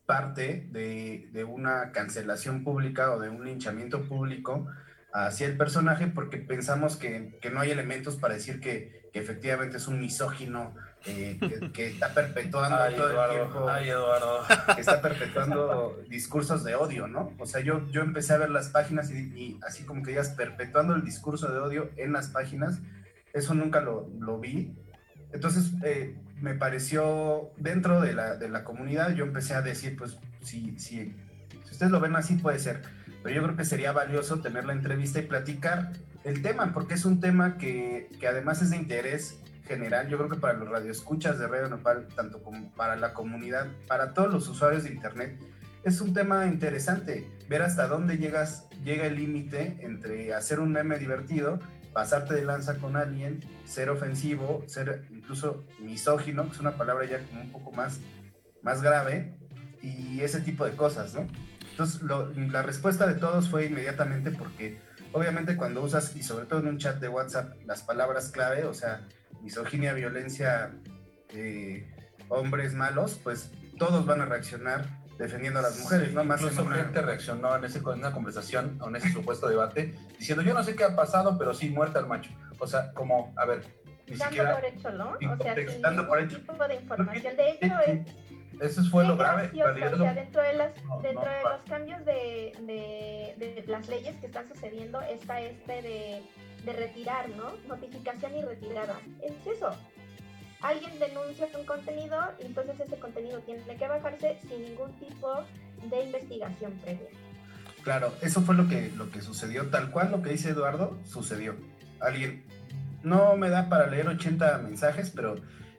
parte de, de, una cancelación pública o de un linchamiento público hacia el personaje porque pensamos que, que no hay elementos para decir que, que efectivamente es un misógino eh, que, está perpetuando todo el tiempo, que está perpetuando discursos de odio, ¿no? O sea, yo, yo empecé a ver las páginas y, así como que digas perpetuando el discurso de odio en las páginas, eso nunca lo, lo vi. Entonces, eh, me pareció, dentro de la, de la, comunidad, yo empecé a decir, pues, si, si, si ustedes lo ven así, puede ser. Pero yo creo que sería valioso tener la entrevista y platicar el tema, porque es un tema que, que además es de interés general, yo creo que para los radioescuchas de Radio Nopal, tanto como para la comunidad, para todos los usuarios de Internet, es un tema interesante ver hasta dónde llegas, llega el límite entre hacer un meme divertido pasarte de lanza con alguien, ser ofensivo, ser incluso misógino, que es una palabra ya como un poco más, más grave, y ese tipo de cosas, ¿no? Entonces, la respuesta de todos fue inmediatamente porque, obviamente, cuando usas, y sobre todo en un chat de WhatsApp, las palabras clave, o sea, misoginia, violencia, eh, hombres malos, pues todos van a reaccionar defendiendo a las mujeres, ¿no? Más Incluso gente reaccionó en, ese, en una conversación, en ese supuesto debate, diciendo, yo no sé qué ha pasado, pero sí, muerta al macho. O sea, como, a ver, ni dando siquiera... por hecho, ¿no? O sea, sin por hecho. tipo de información. De hecho, es... Eso fue lo grave. o sea, dentro de, las, dentro de los cambios de, de, de, las leyes que están sucediendo está este de, de retirar, ¿no? Notificación y retirada. Es eso alguien denuncia un contenido y entonces ese contenido tiene que bajarse sin ningún tipo de investigación previa. Claro, eso fue lo que, lo que sucedió, tal cual lo que dice Eduardo, sucedió. Alguien, no me da para leer 80 mensajes, pero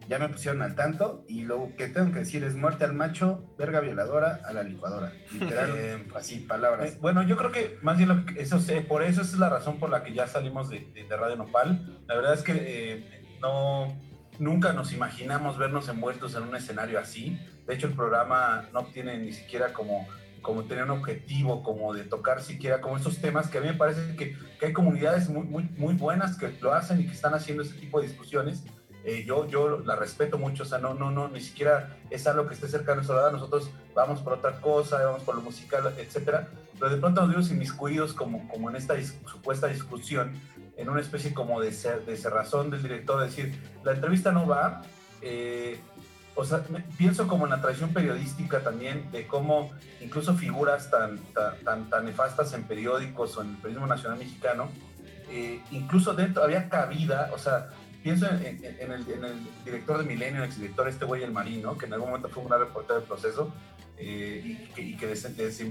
ya me pusieron al tanto y lo que tengo que decir es muerte al macho, verga violadora a la licuadora. Literal, eh, así, palabras. Eh, bueno, yo creo que más bien lo que, eso, por eso es la razón por la que ya salimos de, de, Radio Nopal. La verdad es que eh, no nunca nos imaginamos vernos envueltos en un escenario así. De hecho, el programa no tiene ni siquiera como, como tener un objetivo, como de tocar siquiera como estos temas que a mí me parece que, que hay comunidades muy, muy, muy, buenas que lo hacen y que están haciendo ese tipo de discusiones. Eh, yo, yo la respeto mucho, o sea, no, no, no, ni siquiera es algo que esté cerca de nuestra edad, nosotros vamos por otra cosa, vamos por lo musical, etcétera, pero de pronto nos vimos inmiscuidos como, como en esta supuesta discusión en una especie como de, ser, de cerrazón del director, decir, la entrevista no va. Eh, o sea, pienso como en la tradición periodística también, de cómo incluso figuras tan, tan, tan, nefastas en periódicos o en el periodismo nacional mexicano, eh, incluso dentro había cabida, o sea, pienso en, el, en el, director de Milenio, el exdirector este güey El Marino, que en algún momento fue un gran reportero del proceso eh, y, que, y, que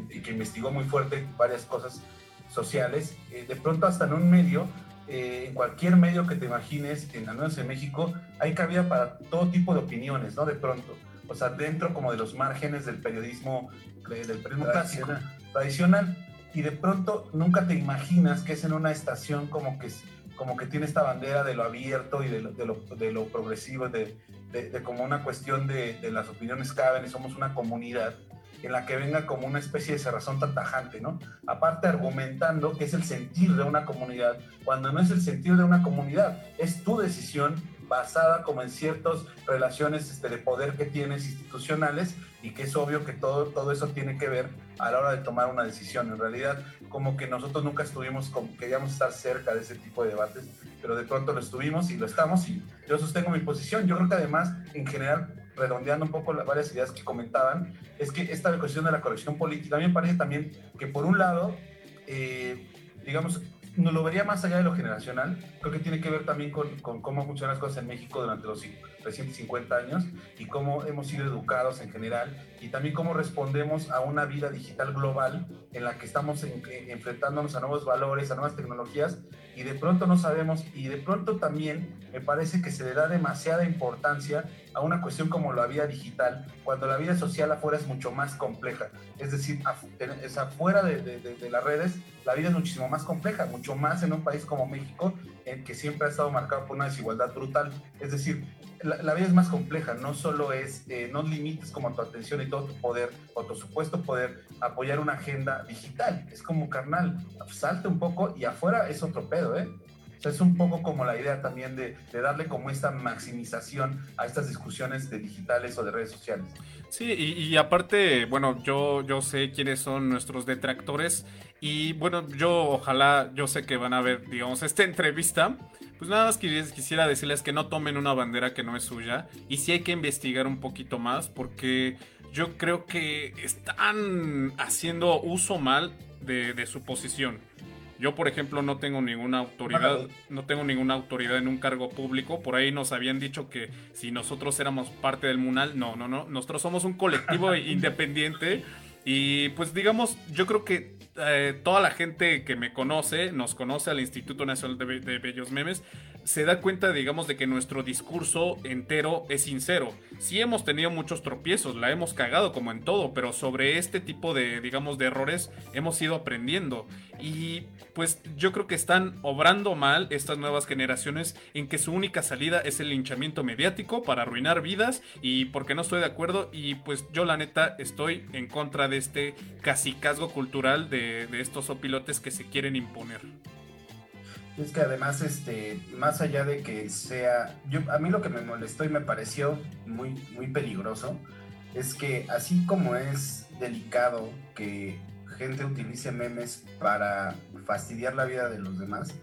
y, que, investigó muy fuerte varias cosas sociales, de pronto hasta en un medio eh, en cualquier medio que te imagines, en al en México, hay cabida para todo tipo de opiniones, ¿no? De pronto. O sea, dentro como de los márgenes del periodismo, del periodismo clásico, tradicional. Y de pronto nunca te imaginas que es en una estación como que, como que tiene esta bandera de lo abierto y de lo, de lo, de lo progresivo, de, de, como una cuestión de, las opiniones caben y somos una comunidad en la que venga como una especie de cerrazón tan tajante, ¿no? Aparte argumentando que es el sentir de una comunidad, cuando no es el sentir de una comunidad, es tu decisión basada como en ciertas relaciones este, de poder que tienes institucionales y que es obvio que todo, todo eso tiene que ver a la hora de tomar una decisión. En realidad, como que nosotros nunca estuvimos, queríamos estar cerca de ese tipo de debates, pero de pronto lo estuvimos y lo estamos y yo sostengo mi posición. Yo creo que además, en general, redondeando un poco las varias ideas que comentaban, es que esta cuestión de la corrección política, a mí me parece también que por un lado, eh, digamos, no lo vería más allá de lo generacional, creo que tiene que ver también con, con cómo funcionan las cosas en México durante los recientes 50 años y cómo hemos sido educados en general y también cómo respondemos a una vida digital global en la que estamos enfrentándonos a nuevos valores, a nuevas tecnologías y de pronto no sabemos y de pronto también me parece que se le da demasiada importancia a una cuestión como la vida digital, cuando la vida social afuera es mucho más compleja. Es decir, es afuera de, de, las redes, la vida es muchísimo más compleja, mucho más en un país como México, en que siempre ha estado marcado por una desigualdad brutal. Es decir, la, vida es más compleja, no solo es, eh, no limites como tu atención y todo tu poder o tu supuesto poder apoyar una agenda digital, es como carnal, salte un poco y afuera es otro pedo, ¿eh? es un poco como la idea también de, darle como esta maximización a estas discusiones de digitales o de redes sociales. Sí, y, aparte, bueno, yo, yo sé quiénes son nuestros detractores y bueno, yo ojalá, yo sé que van a ver, digamos, esta entrevista. Pues nada más quisiera decirles que no tomen una bandera que no es suya y sí hay que investigar un poquito más porque yo creo que están haciendo uso mal de, de su posición. Yo, por ejemplo, no tengo ninguna autoridad, no tengo ninguna autoridad en un cargo público. Por ahí nos habían dicho que si nosotros éramos parte del MUNAL, no, no, no. Nosotros somos un colectivo independiente. Y pues digamos, yo creo que eh, toda la gente que me conoce, nos conoce al Instituto Nacional de, Bellos Memes, se da cuenta, digamos, de que nuestro discurso entero es sincero. Sí hemos tenido muchos tropiezos, la hemos cagado como en todo, pero sobre este tipo de, digamos, de errores hemos ido aprendiendo. Y pues yo creo que están obrando mal estas nuevas generaciones en que su única salida es el linchamiento mediático para arruinar vidas y porque no estoy de acuerdo y pues yo la neta estoy en contra de este casicazgo cultural de, de estos opilotes que se quieren imponer. Es que además, este, más allá de que sea, yo, a mí lo que me molestó y me pareció muy, muy peligroso es que así como es delicado que gente utilice memes para fastidiar la vida de los demás,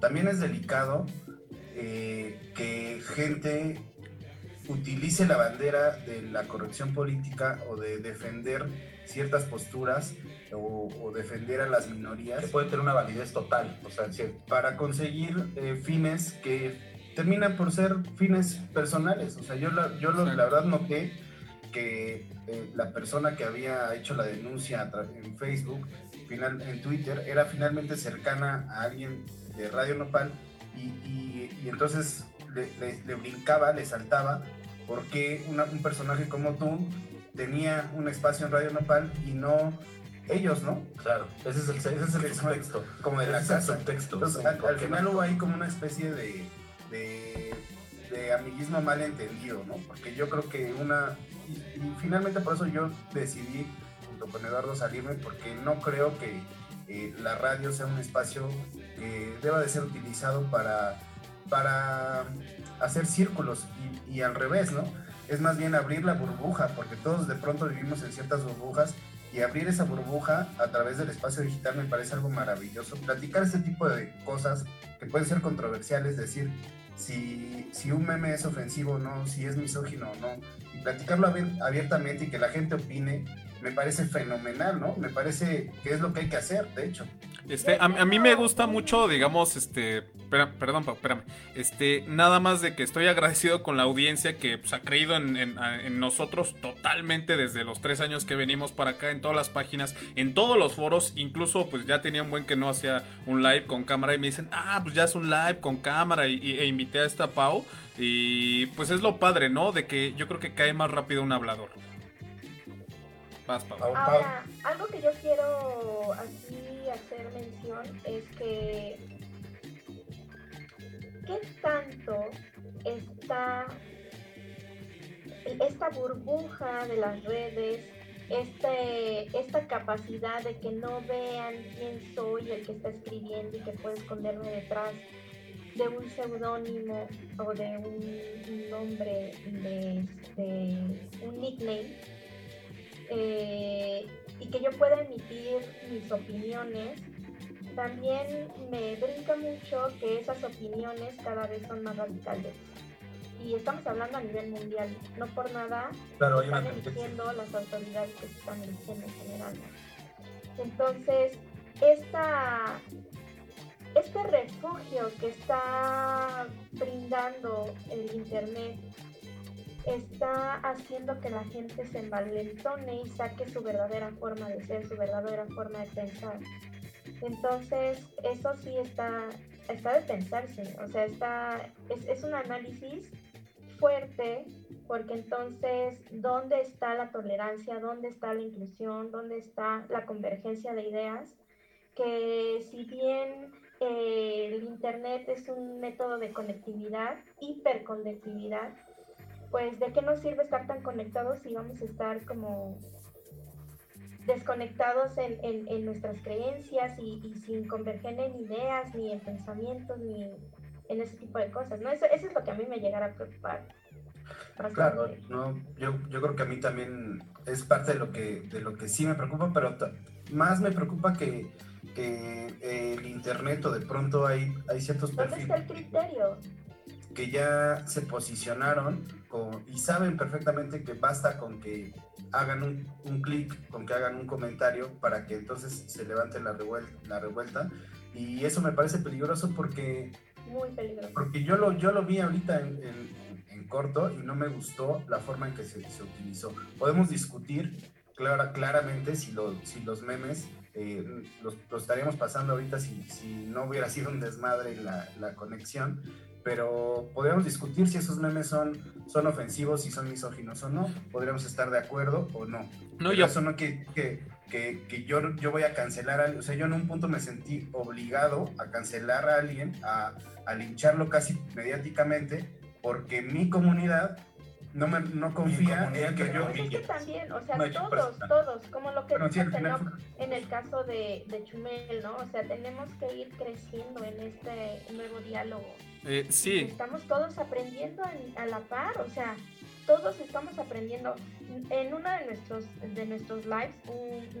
también es delicado eh, que gente utilice la bandera de la corrección política o de defender ciertas posturas o, defender a las minorías. Que puede tener una validez total, o sea, para conseguir eh, fines que terminan por ser fines personales. O sea, yo la, yo la verdad noté que eh, la persona que había hecho la denuncia en Facebook, final, en Twitter, era finalmente cercana a alguien de Radio Nopal y, entonces le, brincaba, le saltaba, porque un personaje como tú tenía un espacio en Radio Nopal y no ellos, ¿no? Claro, ese es el, ese es el texto. Como de la casa. Entonces, al, final hubo ahí como una especie de, de, amiguismo mal entendido, ¿no? Porque yo creo que una... Y, finalmente por eso yo decidí, junto con Eduardo, salirme, porque no creo que eh, la radio sea un espacio que deba de ser utilizado para, para hacer círculos y, y al revés, ¿no? Es más bien abrir la burbuja, porque todos de pronto vivimos en ciertas burbujas y abrir esa burbuja a través del espacio digital me parece algo maravilloso. Platicar este tipo de cosas que pueden ser controversiales, decir si, si un meme es ofensivo o no, si es misógino o no, y platicarlo abiertamente y que la gente opine, me parece fenomenal, ¿no? Me parece que es lo que hay que hacer, de hecho. Este, a, mí me gusta mucho, digamos, este, perdón, espérame, este, nada más de que estoy agradecido con la audiencia que pues, ha creído en, nosotros totalmente desde los tres años que venimos para acá, en todas las páginas, en todos los foros, incluso pues ya tenía un buen que no hacía un live con cámara y me dicen, ah, pues ya es un live con cámara y, e invité a esta Pau y pues es lo padre, ¿no? De que yo creo que cae más rápido un hablador. Ahora, algo que yo quiero aquí hacer mención es que ¿qué tanto está esta burbuja de las redes, este, esta capacidad de que no vean quién soy el que está escribiendo y que puedo esconderme detrás de un seudónimo o de un nombre, de, de un nickname, eh, y que yo pueda emitir mis opiniones, también me brinca mucho que esas opiniones cada vez son más radicales. Y estamos hablando a nivel mundial, no por nada están eligiendo las autoridades que se están eligiendo en general. Entonces, esta, este refugio que está brindando el Internet está haciendo que la gente se envalentone y saque su verdadera forma de ser, su verdadera forma de pensar. Entonces, eso sí está, está de pensarse, o sea, está, es, es un análisis fuerte porque entonces, ¿dónde está la tolerancia? ¿Dónde está la inclusión? ¿Dónde está la convergencia de ideas? Que si bien eh, el Internet es un método de conectividad, hiperconectividad, pues de qué nos sirve estar tan conectados si vamos a estar como desconectados en, nuestras creencias y, sin converger en ideas, ni en pensamientos, ni en ese tipo de cosas, ¿no? Eso, es lo que a mí me llegara a preocupar. Claro, no, yo, yo creo que a mí también es parte de lo que, de lo que sí me preocupa, pero más me preocupa que, el internet o de pronto hay, hay ciertos perfiles. ¿Dónde está el criterio? Que ya se posicionaron y saben perfectamente que basta con que hagan un, un clic, con que hagan un comentario para que entonces se levante la revuelta, la revuelta. Y eso me parece peligroso porque... Muy peligroso. Porque yo lo, yo lo vi ahorita en, en, corto y no me gustó la forma en que se, se utilizó. Podemos discutir clara, claramente si, lo, si los memes eh, los, estaríamos pasando ahorita si, si, no hubiera sido un desmadre la, la conexión, pero podríamos discutir si esos memes son, son ofensivos, si son misóginos o no. Podríamos estar de acuerdo o no. No, yo... Eso no que, que, que, yo, yo voy a cancelar a alguien. O sea, yo en un punto me sentí obligado a cancelar a alguien, a, a lincharlo casi mediáticamente, porque mi comunidad no, me, no confía en que yo... Es que también, o sea, todos, todos, como lo que dice en el caso de, de Chumel, ¿no? O sea, tenemos que ir creciendo en este nuevo diálogo. Eh, sí. Estamos todos aprendiendo a, la par, o sea, todos estamos aprendiendo. En uno de nuestros, de nuestros lives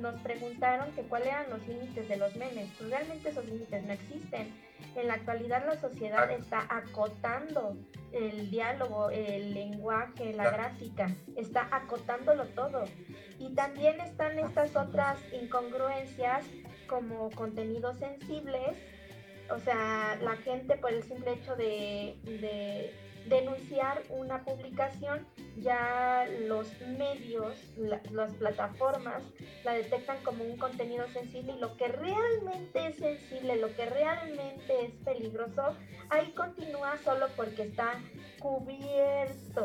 nos preguntaron que cuáles eran los límites de los memes. Pues realmente esos límites no existen. En la actualidad la sociedad está acotando el diálogo, el lenguaje, la gráfica, está acotándolo todo. Y también están estas otras incongruencias como contenidos sensibles o sea, la gente por el simple hecho de, denunciar una publicación, ya los medios, las plataformas la detectan como un contenido sensible y lo que realmente es sensible, lo que realmente es peligroso, ahí continúa solo porque está cubierto.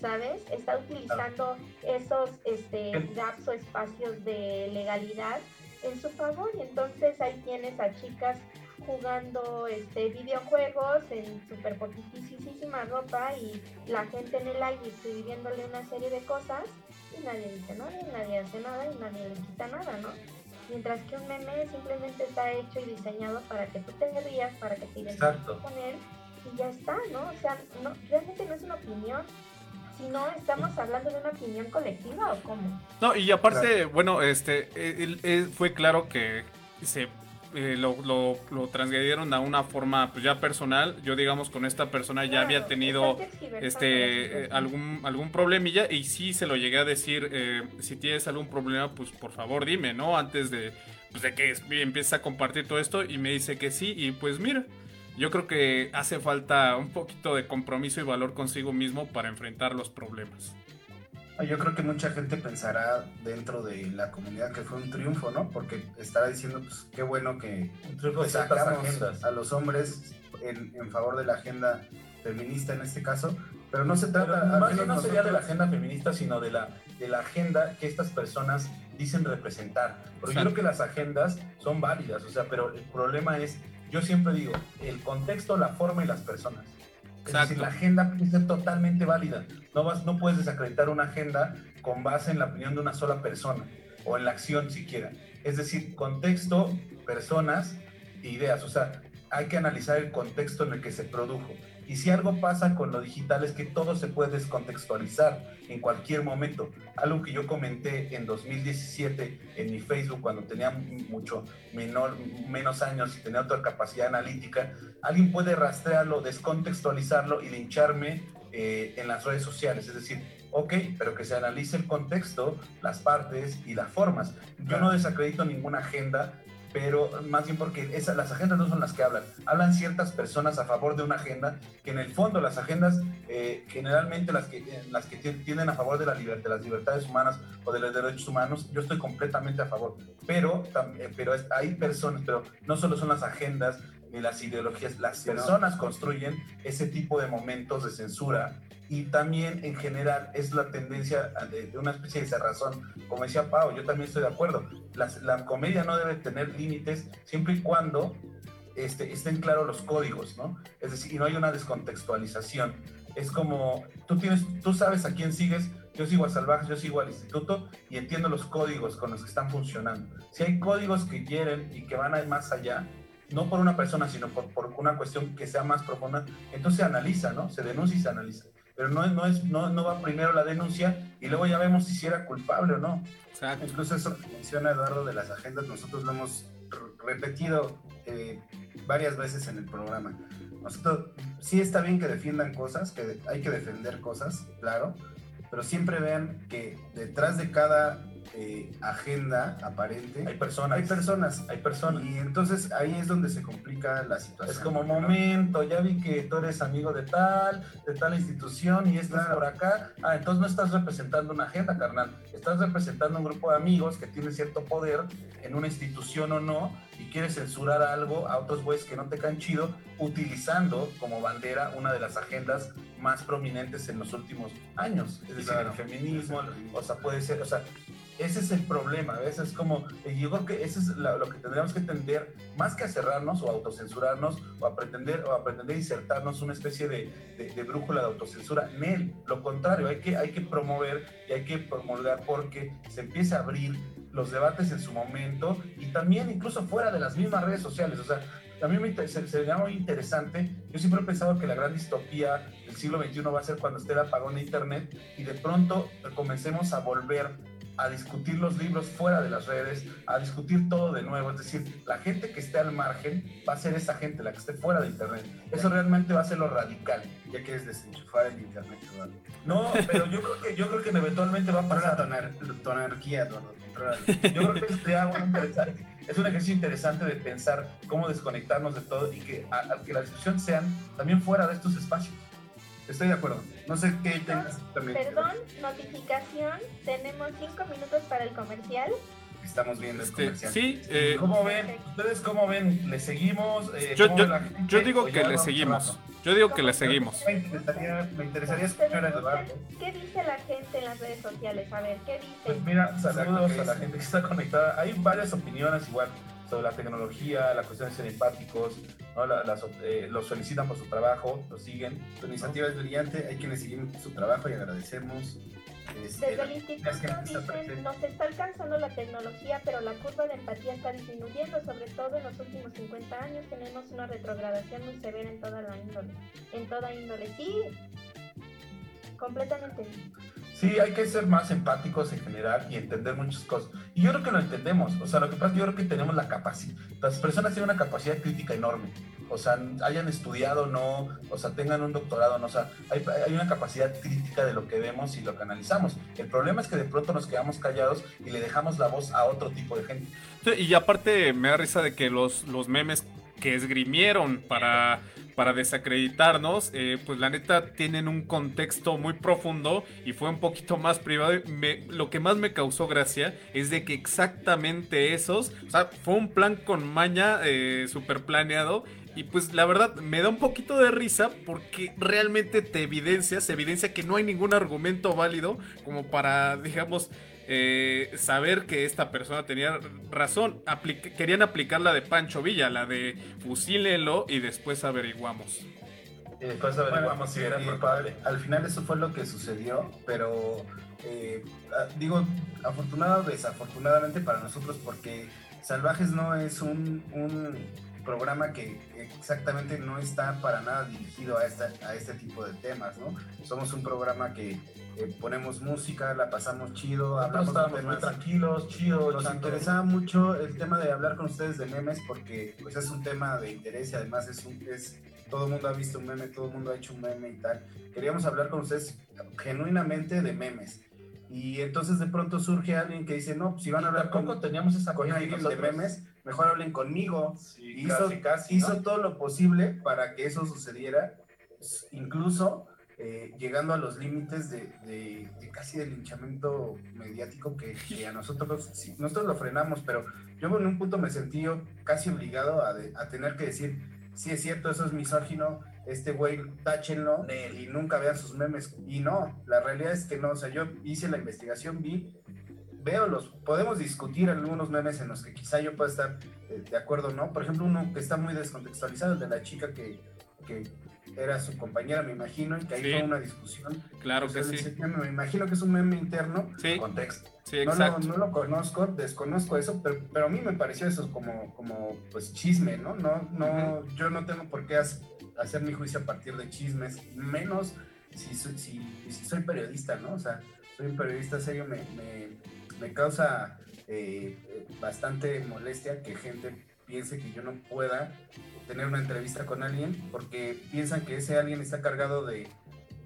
¿Sabes? Está utilizando esos este, gaps o espacios de legalidad en su favor y entonces ahí tienes a chicas jugando este videojuegos en super poquitísima ropa y la gente en el aire escribiéndole una serie de cosas y nadie dice nada y nadie hace nada y nadie le quita nada, ¿no? Mientras que un meme simplemente está hecho y diseñado para que tú te rías, para que te identifiques con él y ya está, ¿no? O sea, no, realmente no es una opinión, sino estamos hablando de una opinión colectiva o cómo. No, y aparte, bueno, este, fue claro que se eh, lo, lo, transgredieron a una forma pues ya personal. Yo digamos con esta persona ya había tenido este eh, algún algún problemilla y sí se lo llegué a decir, eh, si tienes algún problema pues por favor dime, ¿no? Antes de, pues, de que empiece a compartir todo esto y me dice que sí y pues mira, yo creo que hace falta un poquito de compromiso y valor consigo mismo para enfrentar los problemas. Yo creo que mucha gente pensará dentro de la comunidad que fue un triunfo, ¿no? Porque estará diciendo, pues qué bueno que sacamos a los hombres en, en, favor de la agenda feminista en este caso, pero no se trata... más no sería de la agenda feminista, sino de la, de la agenda que estas personas dicen representar. Porque yo creo que las agendas son válidas, o sea, pero el problema es, yo siempre digo, el contexto, la forma y las personas. Es decir, la agenda puede ser totalmente válida. No, vas, no puedes desacreditar una agenda con base en la opinión de una sola persona o en la acción siquiera. Es decir, contexto, personas e ideas. O sea, hay que analizar el contexto en el que se produjo. Y si algo pasa con lo digital es que todo se puede descontextualizar en cualquier momento. Algo que yo comenté en 2017 en mi Facebook cuando tenía mucho menor, menos años y tenía otra capacidad analítica, alguien puede rastrearlo, descontextualizarlo y lincharme eh, en las redes sociales. Es decir, ok, pero que se analice el contexto, las partes y las formas. Yo no desacredito ninguna agenda pero más bien porque las agendas no son las que hablan. Hablan ciertas personas a favor de una agenda, que en el fondo las agendas, eh, generalmente las que, eh, las que tienen a favor de, la libertad, de las libertades humanas o de los derechos humanos, yo estoy completamente a favor. Pero, eh, pero hay personas, pero no solo son las agendas ni las ideologías, las personas construyen ese tipo de momentos de censura y también en general es la tendencia de, una especie de cerrazón. Como decía Pau, yo también estoy de acuerdo. La, comedia no debe tener límites siempre y cuando este, estén claros los códigos, ¿no? Es decir, y no hay una descontextualización. Es como, tú, tienes, tú sabes a quién sigues, yo sigo a Salvajes, yo sigo al Instituto y entiendo los códigos con los que están funcionando. Si hay códigos que quieren y que van a ir más allá, no por una persona, sino por, por, una cuestión que sea más profunda, entonces se analiza, ¿no? Se denuncia y se analiza pero no, no, es, no, no va primero la denuncia y luego ya vemos si era culpable o no. Exacto. Incluso eso que menciona Eduardo de las agendas, nosotros lo hemos repetido eh, varias veces en el programa. Nosotros, sí está bien que defiendan cosas, que hay que defender cosas, claro, pero siempre vean que detrás de cada eh, agenda aparente. Hay personas. Hay personas. Hay personas. Y entonces ahí es donde se complica la situación. Es como, ¿no? momento, ya vi que tú eres amigo de tal, de tal institución y estás Claro. por acá. Ah, entonces no estás representando una agenda, carnal. Estás representando un grupo de amigos que tiene cierto poder en una institución o no y quieres censurar algo a otros güeyes que no te caen chido, utilizando como bandera una de las agendas más prominentes en los últimos años. Es decir, Claro. el feminismo, o sea, puede ser, o sea, ese es el problema, ¿ves? Es como, y yo creo que eso es lo que tendríamos que entender, más que a cerrarnos o autocensurarnos o a pretender, o a insertarnos una especie de, brújula de autocensura. En lo contrario, hay que, promover y hay que promulgar porque se empieza a abrir los debates en su momento y también incluso fuera de las mismas redes sociales. O sea, a mí me, se, se me llama muy interesante. Yo siempre he pensado que la gran distopía del siglo XXI va a ser cuando esté el apagón de Internet y de pronto comencemos a volver a discutir los libros fuera de las redes, a discutir todo de nuevo. Es decir, la gente que esté al margen va a ser esa gente, la que esté fuera de Internet. Eso realmente va a ser lo radical. Ya quieres desenchufar el internet, Eduardo. No, pero yo creo que, yo creo que eventualmente va a la pasar. tonar- tonarquía. Yo creo que sería algo interesante. Es un ejercicio interesante de pensar cómo desconectarnos de todo y que, a- a que la discusión sean también fuera de estos espacios. Estoy de acuerdo. No sé qué tengas también. Perdón, notificación. Tenemos cinco minutos para el comercial. Estamos viendo el Este, comercial. sí, eh, ¿Cómo ven? ¿Ustedes cómo ven? ¿Le seguimos? Eh, yo, ¿cómo yo- yo digo ¿O que le seguimos. Yo digo que le seguimos. Me interesaría, me interesaría ¿Ustedes escuchar a Eduardo. ¿Qué dice la gente en las redes sociales? A ver, ¿qué Pues dicen? mira, saludos a la ¿qué gente que está conectada. Hay varias opiniones igual sobre la tecnología, la cuestión de ser empáticos, ¿no? La- las, eh, los felicitan por su trabajo, los siguen. Tu iniciativa es brillante, hay quienes siguen su trabajo y agradecemos. este, Desde la- el instituto dicen, nos está alcanzando la tecnología, pero la curva de empatía está disminuyendo, sobre todo en los últimos 50 años tenemos una retrogradación muy severa en toda la índole. En toda índole, sí, completamente. Sí, hay que ser más empáticos en general y entender muchas cosas. Y yo creo que lo entendemos. O sea, lo que pasa es que yo creo que tenemos la capacidad. Las personas tienen una capacidad crítica enorme. O sea, hayan estudiado o no, o sea, tengan un doctorado no. O sea, hay, hay una capacidad crítica de lo que vemos y lo que analizamos. El problema es que de pronto nos quedamos callados y le dejamos la voz a otro tipo de gente. Y aparte me da risa de que los, los memes que esgrimieron para, para desacreditarnos, eh, pues la neta tienen un contexto muy profundo y fue un poquito más privado. Lo que más me causó gracia es de que exactamente esos, o sea, fue un plan con maña eh, súper planeado. Y pues la verdad me da un poquito de risa porque realmente te evidencia, se evidencia que no hay ningún argumento válido como para, digamos, eh, saber que esta persona tenía razón. Querían aplicar la de Pancho Villa, la de fusílenlo y después averiguamos. Y después Bueno, averiguamos si era y culpable. Al final eso fue lo que sucedió, pero eh, ah, digo, afortunado o desafortunadamente para nosotros, porque Salvajes no es un, un programa que exactamente no está para nada dirigido a, esta, a este tipo de temas, ¿no? Somos un programa que eh, ponemos música, la pasamos chido, hablamos de muy temas tranquilos, chidos. nos echando- interesaba mucho el tema de hablar con ustedes de memes porque pues es un tema de interés y además es un es todo el mundo ha visto un meme, todo el mundo ha hecho un meme y tal. Queríamos hablar con ustedes genuinamente de memes. Y entonces de pronto surge alguien que dice, no, pues si van a hablar Tampoco con, teníamos esa con de memes, mejor hablen conmigo. Sí, hizo casi, casi, hizo ¿no? todo lo posible para que eso sucediera, s- incluso eh, llegando a los límites de, de- de casi del linchamiento mediático que, que a nosotros, sí, nosotros lo frenamos, pero yo en un punto me sentí yo casi obligado a, de- a tener que decir, sí es cierto, eso es misógino, este güey, táchenlo y nunca vean sus memes. Y no, la realidad es que no, o sea, yo hice la investigación, vi, veo los, podemos discutir algunos memes en los que quizá yo pueda estar eh, de acuerdo no. Por ejemplo, uno que está muy descontextualizado, el de la chica que, que era su compañera, me imagino, y que ahí Sí. fue una discusión. Claro O que sí. Me imagino que es un meme interno. Sí, Contexto. sí, No lo, no lo conozco, desconozco eso, pero, pero a mí me pareció eso como, como pues chisme, ¿no? No, no, Yo no tengo por qué hacer mi juicio a partir de chismes, menos si soy, si, si soy periodista, ¿no? O sea, soy un periodista serio, me, me, me causa eh, bastante molestia que gente piense que yo no pueda tener una entrevista con alguien porque piensan que ese alguien está cargado de,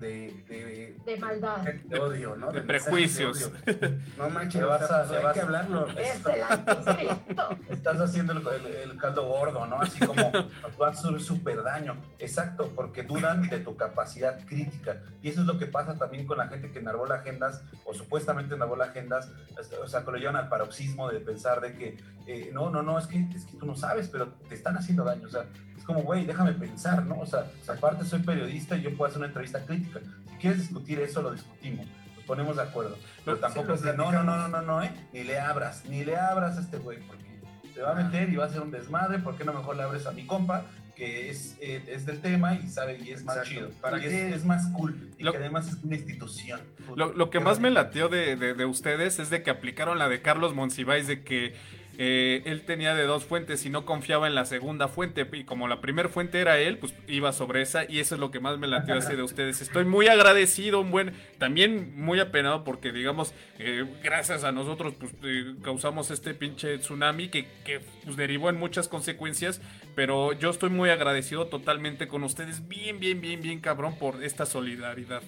de, de, maldad. De, odio, ¿no? De, prejuicios. No manches, vas a, pues, hay que hablarlo. Es el anticristo. Estás haciendo el, caldo gordo, ¿no? Así como va a hacer súper daño. Exacto, porque dudan de tu capacidad crítica. Y eso es lo que pasa también con la gente que enarbola agendas, o supuestamente enarbola agendas, o sea, que lo llevan al paroxismo de pensar de que, eh, no, no, no, es que, es que tú no sabes, pero te están haciendo daño. O sea, es como, güey, déjame pensar, ¿no? O sea, aparte soy periodista y yo puedo hacer una entrevista crítica. Si quieres discutir eso, lo discutimos. Nos ponemos de acuerdo. Pero tampoco es de, no, no, no, no, no, no, ¿eh? Ni le abras, ni le abras a este güey, porque te va a meter y va a hacer un desmadre. ¿Por qué no mejor le abres a mi compa? que es, eh, es del tema y sabe y es más chido. Para que es, más cool y que además es una institución. Lo, lo que más me latió de, de, de, ustedes es de que aplicaron la de Carlos Monsiváis de que eh, él tenía de dos fuentes y no confiaba en la segunda fuente. Y como la primera fuente era él, pues iba sobre esa. Y eso es lo que más me latió así de ustedes. Estoy muy agradecido, un buen, también muy apenado porque, digamos, eh, gracias a nosotros, pues eh, causamos este pinche tsunami que, que pues, derivó en muchas consecuencias. Pero yo estoy muy agradecido totalmente con ustedes. Bien, bien, bien, bien, cabrón, por esta solidaridad.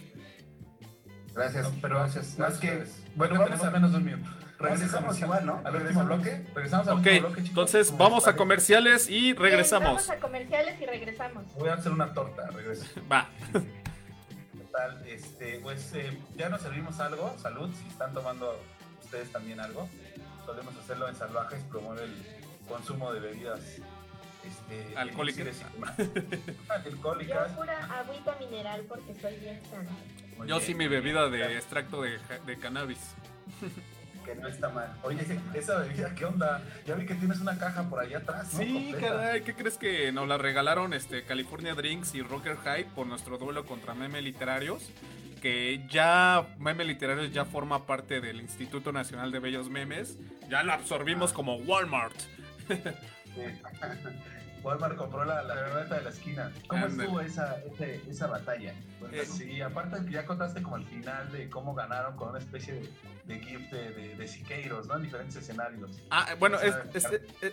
Gracias, pero gracias. Más que, bueno, vamos a menos de un minuto. Regresamos igual, ¿no? Al último bloque. Regresamos al último bloque, Entonces vamos a comerciales y regresamos. vamos a comerciales y regresamos. Voy a hacer una torta, regreso. Va. ¿Qué tal? Este, pues eh, ya nos servimos algo. Salud, si están tomando ustedes también algo. Solemos hacerlo en Salvajes, promueve el consumo de bebidas este, alcohólicas. alcohólicas. Yo pura agüita mineral porque soy bien sana. Yo sí mi bebida de extracto de, de cannabis. que no está mal. Oye, esa bebida, ¿qué onda? Ya vi que tienes una caja por allá atrás, ¿no? Sí, caray, ¿qué crees que nos la regalaron este California Drinks y Rocker High por nuestro duelo contra Meme Literarios? Que ya Meme Literarios ya forma parte del Instituto Nacional de Bellos Memes. Ya lo absorbimos ah. como Walmart. Walmart compró la, la de la esquina. ¿Cómo estuvo esa, esa batalla? Eh, sí, aparte que ya contaste como al final de cómo ganaron con una especie de de gift de, de, Siqueiros, ¿no? En diferentes escenarios. Ah, bueno,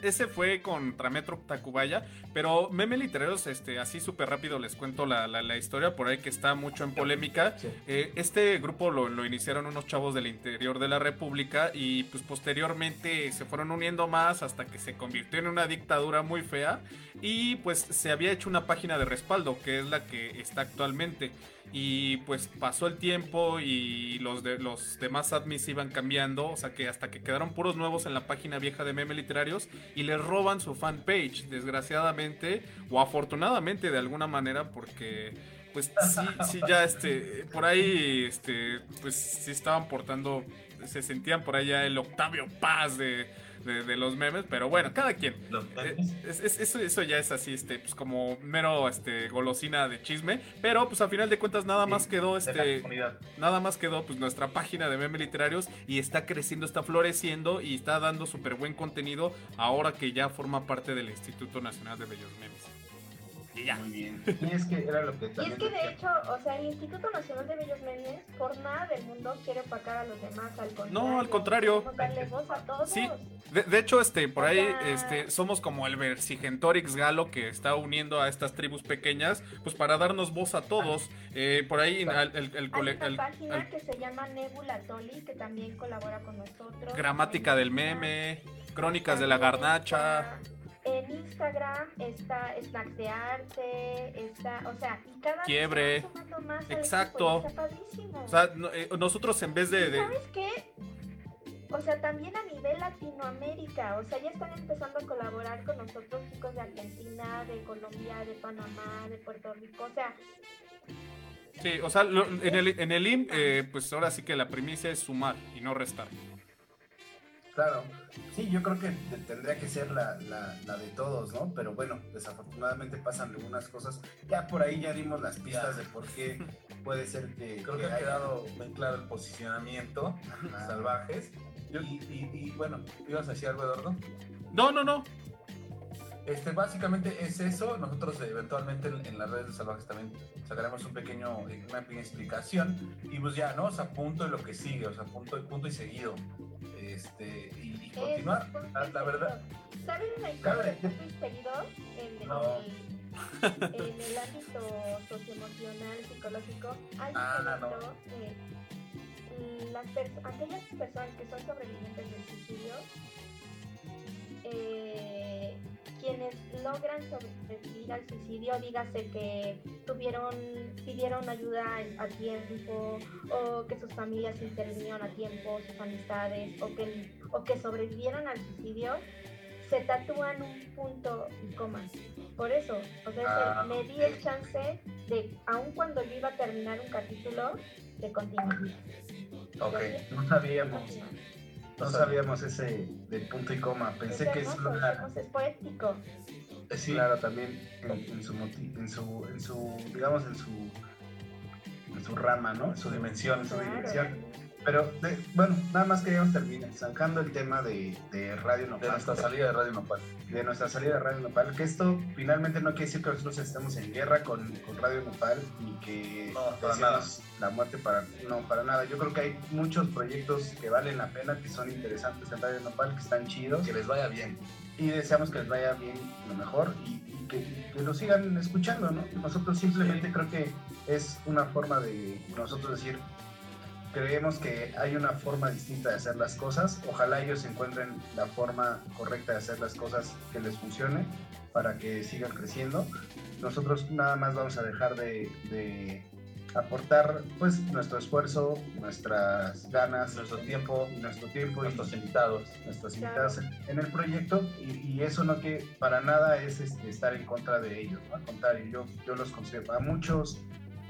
ese fue contra Metro Tacubaya, pero Meme Literarios, este, así súper rápido les cuento la, la, historia, por ahí que está mucho en polémica. Eh, este grupo lo, lo, iniciaron unos chavos del interior de la República y pues posteriormente se fueron uniendo más hasta que se convirtió en una dictadura muy fea y pues se había hecho una página de respaldo, que es la que está actualmente. Y pues pasó el tiempo y los, de, los demás admins iban cambiando, o sea que hasta que quedaron puros nuevos en la página vieja de meme literarios y les roban su fanpage, desgraciadamente o afortunadamente de alguna manera porque pues sí, sí ya este por ahí este pues sí estaban portando se sentían por allá el Octavio Paz de de, los memes, pero bueno, cada quien. Eh, eso, eso ya es así, este, pues como mero este, golosina de chisme, pero pues a final de cuentas nada más quedó este. Nada más quedó pues nuestra página de memes literarios y está creciendo, está floreciendo y está dando súper buen contenido ahora que ya forma parte del Instituto Nacional de Bellos Memes. Y ya. Muy bien. Y es que era lo que Y es que de hecho, o sea, el Instituto Nacional de Bellos Memes, por nada del mundo quiere opacar a los demás, al contrario. No, al contrario. Darle voz a todos. Sí. De, hecho, este, por ahí, este, somos como el Versigentorix Galo que está uniendo a estas tribus pequeñas, pues para darnos voz a todos. Eh, por ahí, el, el, el, Hay una página que se llama Nebula Toli, que también colabora con nosotros. Gramática del meme, Crónicas de la Garnacha. En Instagram está Snacks de Arte, está, o sea, y cada Quiebre. vez más Exacto. o sea, eh, nosotros en vez de, ¿Sabes qué? O sea, también a nivel Latinoamérica, o sea, ya están empezando a colaborar con nosotros chicos de Argentina, de Colombia, de Panamá, de Puerto Rico, o sea... Sí, o sea, en el, en el IM, eh, pues ahora sí que la primicia es sumar y no restar. Claro, sí, yo creo que tendría que ser la, la, de todos, ¿no? Pero bueno, desafortunadamente pasan algunas cosas. Ya por ahí ya dimos las pistas de por qué puede ser que... Creo que, ha quedado muy claro el posicionamiento, salvajes. Y, bueno, ¿ibas a decir algo, Eduardo? No, no, no. Este, básicamente es eso. Nosotros eventualmente en, las redes de Salvajes también sacaremos un pequeño, una pequeña explicación. Y pues ya, ¿no? O sea, punto y lo que sigue, o sea, punto, punto y seguido este, y, continuar, la, verdad. ¿Saben la historia de? En, en el ámbito socioemocional, psicológico, hay Ah, un evento, eh, las pers- aquellas personas que son sobrevivientes del suicidio, eh, quienes logran sobrevivir al suicidio, dígase que tuvieron, pidieron ayuda a tiempo, o que sus familias intervinieron a tiempo, sus amistades, o que, o que sobrevivieron al suicidio, se tatúan un punto y coma. Por eso, o sea, Ah, me di el chance de, aun cuando yo iba a terminar un capítulo, de continuar. Ok. No sabíamos, no sabíamos ese del punto y coma. Pensé es que es hermoso, es una, es poético. Sí, claro, también en, en su, en su, en su, digamos, en su, en su rama, ¿no? En su dimensión, en su Claro. dimensión. Pero, de- bueno, nada más queríamos terminar, sacando el tema de, de Radio de Nopal. nuestra salida de Radio Nopal. de nuestra salida de Radio Nopal, que esto finalmente no quiere decir que nosotros estemos en guerra con, con Radio Nopal ni que No, para deseemos la muerte para no para nada. Yo creo que hay muchos proyectos que valen la pena, que son interesantes en Radio Nopal, que están chidos Que les vaya bien. y deseamos que les vaya bien lo mejor y, y que, que lo sigan escuchando, ¿no? Nosotros simplemente creo que es una forma de nosotros decir creemos que hay una forma distinta de hacer las cosas. Ojalá ellos encuentren la forma correcta de hacer las cosas que les funcione para que sigan creciendo. Nosotros nada más vamos a dejar de, de aportar pues nuestro esfuerzo, nuestras ganas, Nuestro tiempo, nuestro tiempo y nuestros invitados. nuestros Claro. invitados en, en el proyecto y, y eso no que para nada es este, estar en contra de ellos, ¿no? al contrario, yo, yo los considero a muchos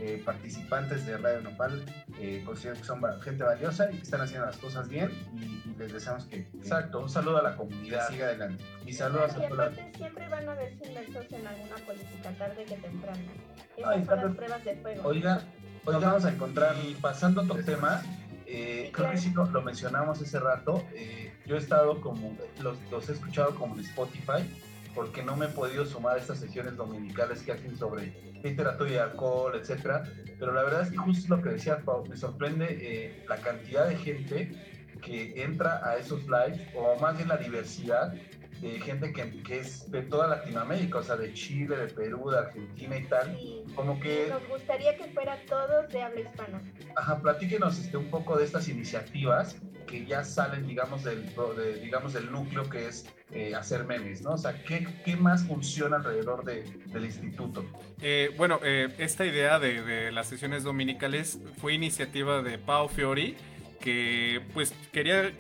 eh, participantes de Radio Nopal, eh, considero que son gente valiosa y que están haciendo las cosas bien y, y les deseamos que, que- Exacto, un saludo a la comunidad. siga adelante. Y saludos Y a toda la... aparte siempre van a verse inmersos en alguna política tarde que temprano. Esas Ay, son tarde- las pruebas de fuego. Oiga, oiga, vamos a encontrar y pasando a otro tema, eh, Sí, creo que sí lo, lo mencionamos hace rato. eh, yo he estado como, los, los he escuchado como en Spotify, porque no me he podido sumar a estas sesiones dominicales que hacen sobre literatura y alcohol, etcétera. Pero la verdad es que justo lo que decía me sorprende eh, la cantidad de gente que entra a esos lives, o más bien la diversidad de gente que, que es de toda Latinoamérica, o sea, de Chile, de Perú, de Argentina y tal. Y Como que nos gustaría que fuera todos de habla hispana. Ajá, platíquenos este, un poco de estas iniciativas que ya salen, digamos, del, de- digamos, del núcleo que es eh, hacer memes, ¿no? O sea, ¿qué, qué más funciona alrededor de- del instituto? Eh, bueno, eh, esta idea de, de las sesiones dominicales fue iniciativa de Pau Fiori, que pues quería,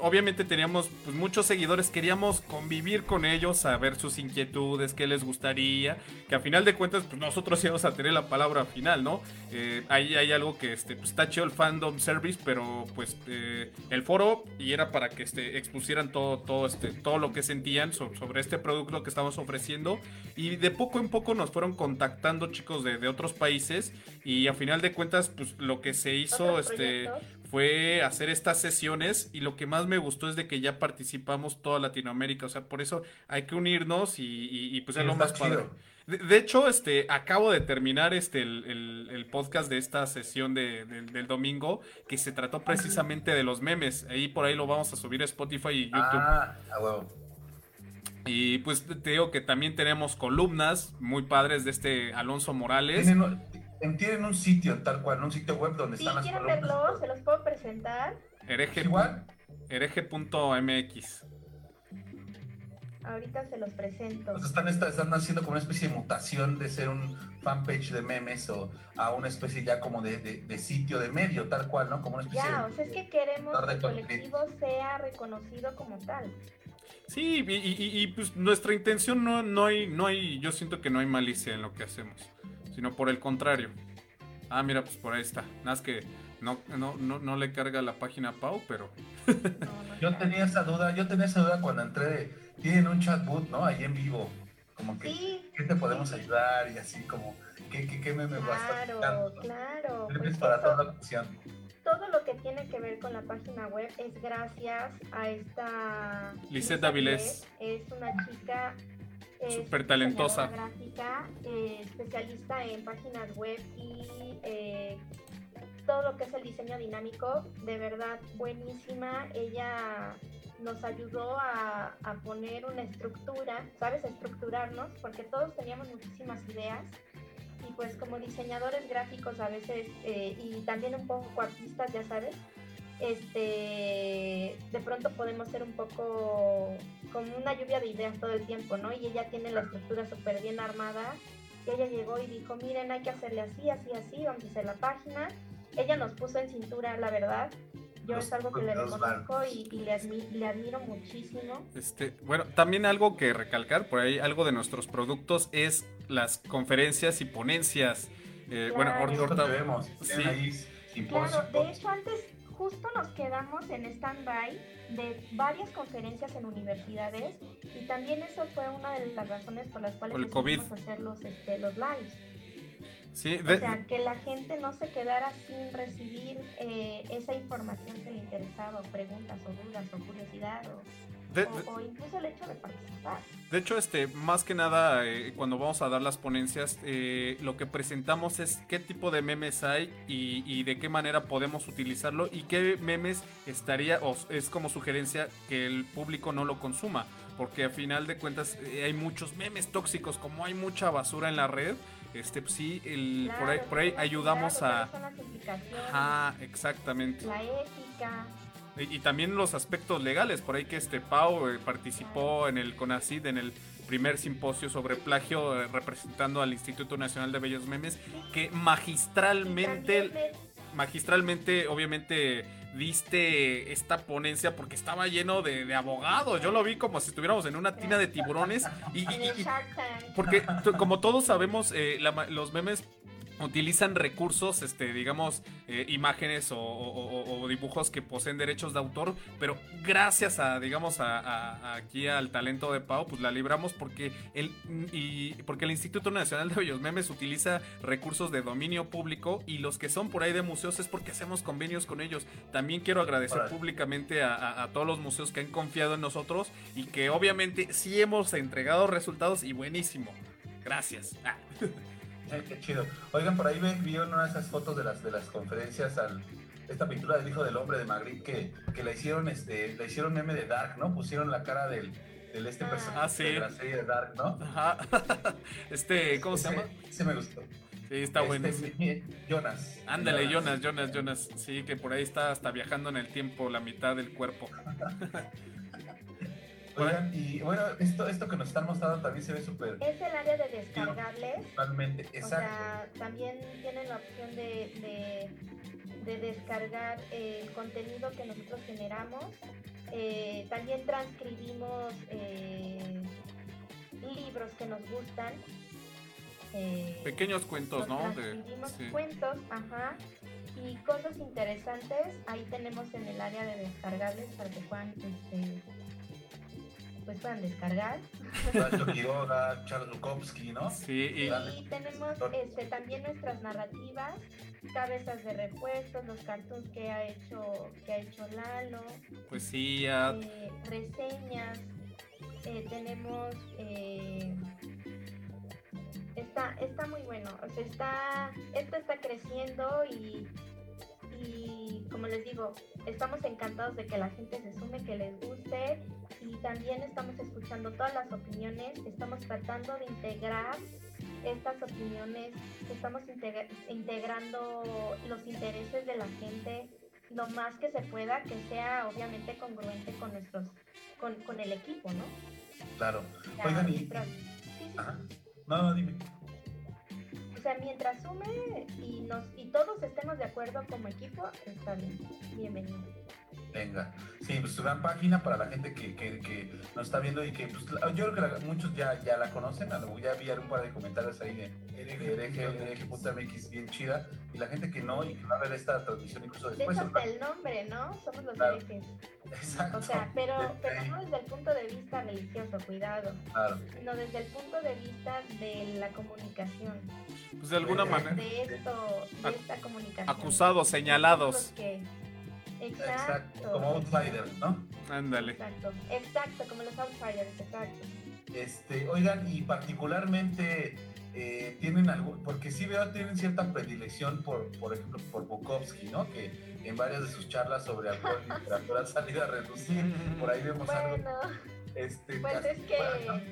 obviamente teníamos pues, muchos seguidores, queríamos convivir con ellos, saber sus inquietudes, qué les gustaría, que a final de cuentas pues nosotros íbamos a tener la palabra final, ¿no? Eh, ahí hay algo que este, pues, está chido el fandom service, pero pues eh, el foro y era para que este, expusieran todo, todo, este, todo lo que sentían so- sobre este producto que estamos ofreciendo y de poco en poco nos fueron contactando chicos de, de otros países y a final de cuentas pues lo que se hizo este proyectos. Fue hacer estas sesiones y lo que más me gustó es de que ya participamos toda Latinoamérica, o sea, por eso hay que unirnos y, y- y, pues es lo más padre. De, de hecho, este, acabo de terminar este, el, el- el podcast de esta sesión de- del- del domingo que se trató precisamente de los memes. Ahí por ahí lo vamos a subir a Spotify y YouTube. Ah, huevo. Y pues te digo que también tenemos columnas muy padres de este Alonso Morales. Tienen, un- en- tienen un sitio tal cual, un sitio web donde Si están las quieren columnas. verlo, se los puedo presentar. Hereje- Igual, hereje.mx. Ahorita se los presento. pues están, están haciendo como una especie de mutación de ser un fanpage de memes o a una especie ya como de, de- de sitio de medio, tal cual, ¿no? Como una especie Ya, de... o sea, es que queremos que el colectivo sea reconocido como tal. Sí, y, y- y- y, pues nuestra intención no, no hay, no hay, yo siento que no hay malicia en lo que hacemos, sino por el contrario. Ah, mira, pues por ahí está. Nada más que no, no, no, no le carga la página a Pau, pero Yo tenía esa duda, yo tenía esa duda cuando entré de, tienen un chatbot, ¿no? Ahí en vivo, como que, Sí, ¿qué te podemos ayudar? Y así como, ¿qué, qué, qué meme vas a estar claro, claro. Pues para toda la ocasión. todo lo que tiene que ver con la página web es gracias a esta Lisette Avilés. Es una chica Súper talentosa. diseñadora gráfica, eh, especialista en páginas web y eh, todo lo que es el diseño dinámico, de verdad buenísima. Ella nos ayudó a, a, poner una estructura, ¿sabes? estructurarnos, porque todos teníamos muchísimas ideas y pues como diseñadores gráficos a veces eh, y también un poco artistas, ya sabes, este, de pronto podemos ser un poco como una lluvia de ideas todo el tiempo, ¿no? Y ella tiene la estructura súper bien armada. Y ella llegó y dijo, miren, hay que hacerle así, así, así, vamos a hacer la página. Ella nos puso en cintura, la verdad. Yo es algo que le reconozco y, y le, le, admiro muchísimo. Este, bueno, también algo que recalcar, por ahí algo de nuestros productos es las conferencias y ponencias. Eh, Bueno, ahorita vemos. Sí. Claro, de hecho antes justo nos quedamos en stand-by de varias conferencias en universidades y también eso fue una de las razones por las cuales COVID. hacer los, este, los lives. Sí, de... O sea, que la gente no se quedara sin recibir eh, esa información que le interesaba, o preguntas, o dudas, o curiosidad, o o, incluso el hecho de participar. De hecho, este, más que nada, eh, cuando vamos a dar las ponencias, eh, lo que presentamos es qué tipo de memes hay y, de qué manera podemos utilizarlo y qué memes estaría, o es como sugerencia que el público no lo consuma. Porque a final de cuentas eh, hay muchos memes tóxicos, como hay mucha basura en la red, este pues sí el, por ahí, por ahí ayudamos a ah exactamente la ética y, también los aspectos legales, por ahí que este Pau eh, participó en el CONACID, en el primer simposio sobre plagio, eh, representando al Instituto Nacional de Bellos Memes, que magistralmente, magistralmente, obviamente, diste esta ponencia porque estaba lleno de, abogados. Yo lo vi como si estuviéramos en una tina de tiburones. Y, porque, como todos sabemos, eh, los memes utilizan recursos, este, digamos, eh, imágenes o, dibujos que poseen derechos de autor, pero gracias a, digamos, a, aquí al talento de Pau, pues la libramos porque el, y, porque el Instituto Nacional de Bellos Memes utiliza recursos de dominio público y los que son por ahí de museos es porque hacemos convenios con ellos. También quiero agradecer públicamente a, todos los museos que han confiado en nosotros y que obviamente sí hemos entregado resultados y buenísimo. Gracias. Ah. qué chido. Oigan, por ahí vieron una de esas fotos de las, de las conferencias al esta pintura del hijo del hombre de Magritte que, que la hicieron este la hicieron meme de Dark, ¿no? Pusieron la cara del, del este ah. personaje ah, sí. de la serie de Dark, ¿no? Ajá. Este, ¿cómo se llama? Sí me gustó. Sí, está bueno. Este, Jonas. Ándale, Jonas, Jonas, Jonas. Sí, que por ahí está hasta viajando en el tiempo la mitad del cuerpo. Oigan, y bueno, esto, esto que nos están mostrando también se ve súper... Es el área de descargarles. Totalmente, exacto. O sea, también tienen la opción de, de, descargar el contenido que nosotros generamos. Eh, también transcribimos eh, libros que nos gustan. Eh, Pequeños cuentos, ¿no? Transcribimos cuentos, ajá. Y cosas interesantes, ahí tenemos en el área de descargables para que puedan este, pues puedan descargar. Charles Bukowski, ¿no? Sí, y, tenemos este, también nuestras narrativas, cabezas de repuestos, los cartoons que ha hecho, que ha hecho Lalo. Poesía. Eh, reseñas. Eh, tenemos eh, está, está muy bueno. O sea, está, esto está creciendo y y como les digo, estamos encantados de que la gente se sume, que les guste y también estamos escuchando todas las opiniones, estamos tratando de integrar estas opiniones, estamos integrando los intereses de la gente lo más que se pueda, que sea obviamente congruente con nuestros, con, con el equipo, ¿no? Claro. Oigan, y... No, no, dime. O sea, mientras sume y, nos, y todos estemos de acuerdo como equipo, está bien. Bienvenido. Venga, sí, pues su gran página para la gente que, que, que nos está viendo y que pues, yo creo que muchos ya, ya la conocen, ya vi un par de comentarios ahí de hereje.mx bien chida y la gente que no y que va a ver esta transmisión incluso después. De hecho, el nombre, ¿no? Somos los claro. Exacto. O sea, pero, pero no desde el punto de vista religioso, cuidado, claro. sino desde el punto de vista de la comunicación. Pues de alguna manera. De esto, de esta comunicación. Acusados, señalados. Exacto. Como outsiders, ¿no? Ándale. Exacto, exacto, como los outsiders, exacto. Este, oigan, y particularmente eh, tienen algo, porque sí veo, tienen cierta predilección por, por ejemplo, por Bukowski, ¿no? Que en varias de sus charlas sobre alcohol y literatura ha salido a reducir, por ahí vemos algo. Este, pues es que...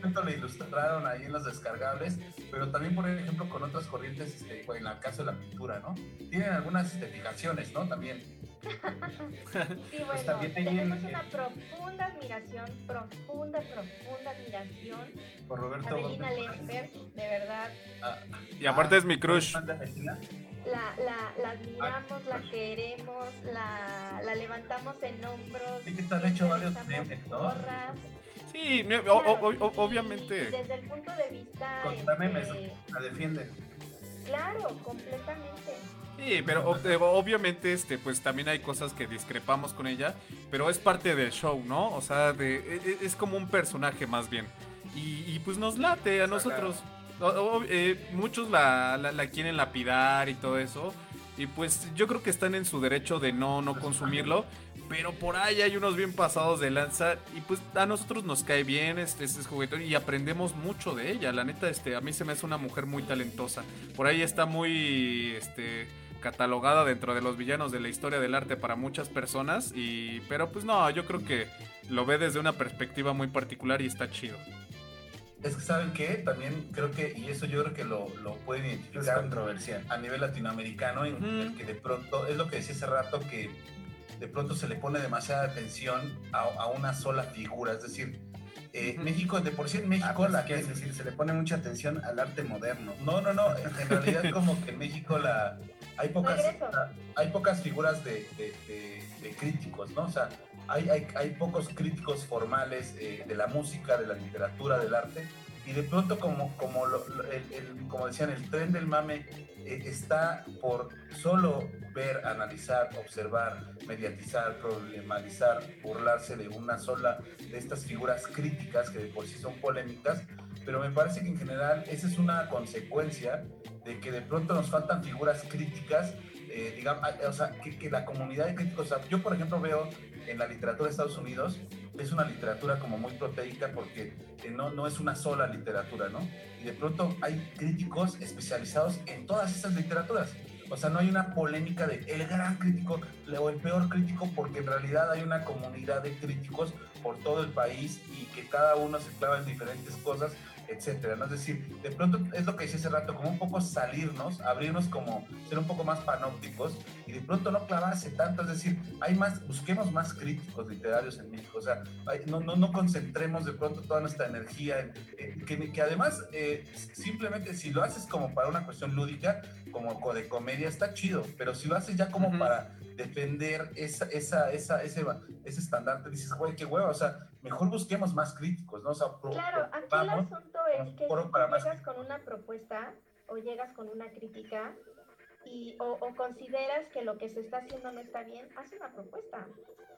Bueno, le ilustraron ahí en los descargables, pero también, por ejemplo, con otras corrientes, este, en el caso de la pintura, ¿no? Tienen algunas este, fijaciones, ¿no? También. sí, pues bueno, tenemos una profunda admiración, profunda, profunda admiración por Roberto Lesper, de verdad. Ah, y aparte es mi crush. La, la, la admiramos, la queremos, la, la levantamos en hombros. Sí, que están hecho varios memes, ¿no? Sí, obviamente. Desde el punto de vista. Contra este, memes, la defienden. Claro, completamente. Sí, pero obviamente este pues también hay cosas que discrepamos con ella, pero es parte del show, ¿no? O sea, de, e, e, es como un personaje más bien. Y, pues nos late a nosotros. Eh, muchos la, la, la, quieren lapidar y todo eso. Y pues yo creo que están en su derecho de no, no consumirlo. Pero por ahí hay unos bien pasados de lanza. Y pues a nosotros nos cae bien este, este juguetón y aprendemos mucho de ella. La neta, este, a mí se me hace una mujer muy talentosa. Por ahí está muy este, catalogada dentro de los villanos de la historia del arte para muchas personas. Y, pero pues no, yo creo que lo ve desde una perspectiva muy particular y está chido. Es que saben que también creo que, y eso yo creo que lo, lo pueden identificar controversial. a nivel latinoamericano, en el que de pronto, es lo que decía hace rato, que de pronto se le pone demasiada atención a, una sola figura. Es decir, eh, México, de por sí en México, ah, la que es decir, se le pone mucha atención al arte moderno. No, no, no, en realidad como que en México la, hay, pocas, hay pocas figuras de, críticos, ¿no? O sea, hay, hay, hay pocos críticos formales eh, de la música, de la literatura, del arte y de pronto como, como, el, como decían, el tren del mame eh, está por solo ver, analizar, observar, mediatizar, problematizar, burlarse de una sola de estas figuras críticas que de por sí son polémicas, pero me parece que en general esa es una consecuencia de que de pronto nos faltan figuras críticas eh, digamos, o sea, que, la comunidad de críticos, yo por ejemplo veo en la literatura de Estados Unidos, es una literatura como muy proteica porque eh, no, no es una sola literatura, ¿no? Y de pronto hay críticos especializados en todas esas literaturas. O sea, no hay una polémica de el gran crítico o el peor crítico, porque en realidad hay una comunidad de críticos por todo el país y que cada uno se clava en diferentes cosas etcétera, ¿no? Es decir, de pronto es lo que decía hace rato, como un poco salirnos, abrirnos como, ser un poco más panópticos y de pronto no clavarse tanto, es decir, hay más, busquemos más críticos literarios en México, o sea, no, no, no, concentremos de pronto toda nuestra energía en, que, que, además eh, simplemente si lo haces como para una cuestión lúdica, como de comedia, está chido, pero si lo haces ya como para defender esa, esa, esa, ese, ese estandarte, dices, güey, qué hueva, o sea, mejor busquemos más críticos, ¿no? O sea, claro, aquí el asunto es que si llegas con una propuesta o llegas con una crítica y, o, consideras que lo que se está haciendo no está bien, haz una propuesta.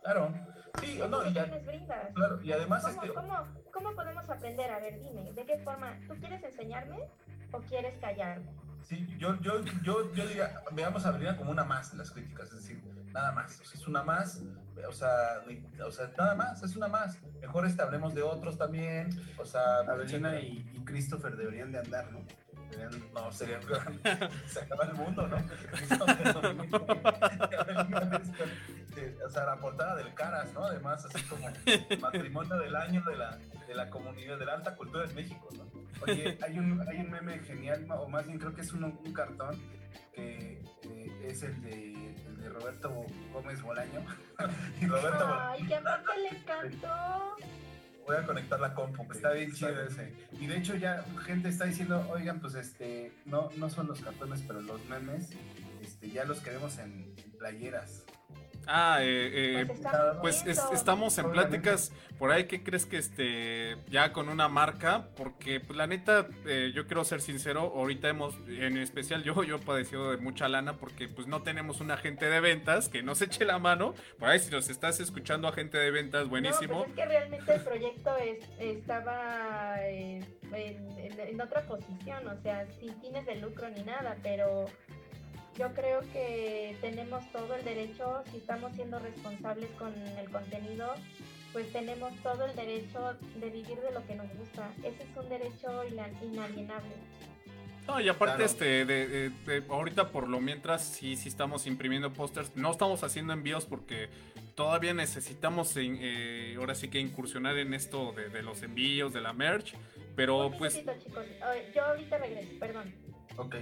Claro, sí, o no, y, claro, y además... ¿Cómo, este... ¿cómo, ¿Cómo podemos aprender? A ver, dime, ¿de qué forma? ¿Tú quieres enseñarme o quieres callarme? Sí, yo, yo, yo, yo diría, veamos a Avelina como una más de las críticas, es decir, nada más, es una más, o sea, o sea, nada más, es una más. Mejor este, hablemos de otros también, o sea, Avelina y, y Christopher deberían de andar, ¿no? No, sería se acaba el mundo, ¿no? o sea, la portada del Caras, ¿no? Además, así como matrimonio del año de la, de la comunidad, de la alta cultura en México, ¿no? Oye, hay un, hay un meme genial, o más bien creo que es un, un cartón, que eh, es el de, el de Roberto Gómez Bolaño. y Roberto Ay, que aparte le encantó voy a conectar la compu. Está bien chido ese. Y de hecho ya gente está diciendo, oigan, pues este, no, no son los cartones, pero los memes, este, ya los queremos en playeras. Ah, eh, eh, pues, estamos en pláticas por ahí. ¿Qué crees que este ya con una marca? Porque pues, la neta, eh, yo quiero ser sincero. Ahorita hemos, en especial yo, yo he padecido de mucha lana porque pues no tenemos un agente de ventas que nos eche la mano. Por ahí si nos estás escuchando agente de ventas, buenísimo. No, pues es que realmente el proyecto estaba en, en otra posición, o sea, sin fines de lucro ni nada, pero yo creo que tenemos todo el derecho, si estamos siendo responsables con el contenido, pues tenemos todo el derecho de vivir de lo que nos gusta. Ese es un derecho inalienable. No, y aparte, este, de, de, ahorita por lo mientras sí, sí estamos imprimiendo pósters. No estamos haciendo envíos porque todavía necesitamos, eh, ahora sí que incursionar en esto de, de, los envíos, de la merch. Pero pues... Chicos. Yo ahorita regreso, perdón. Ok.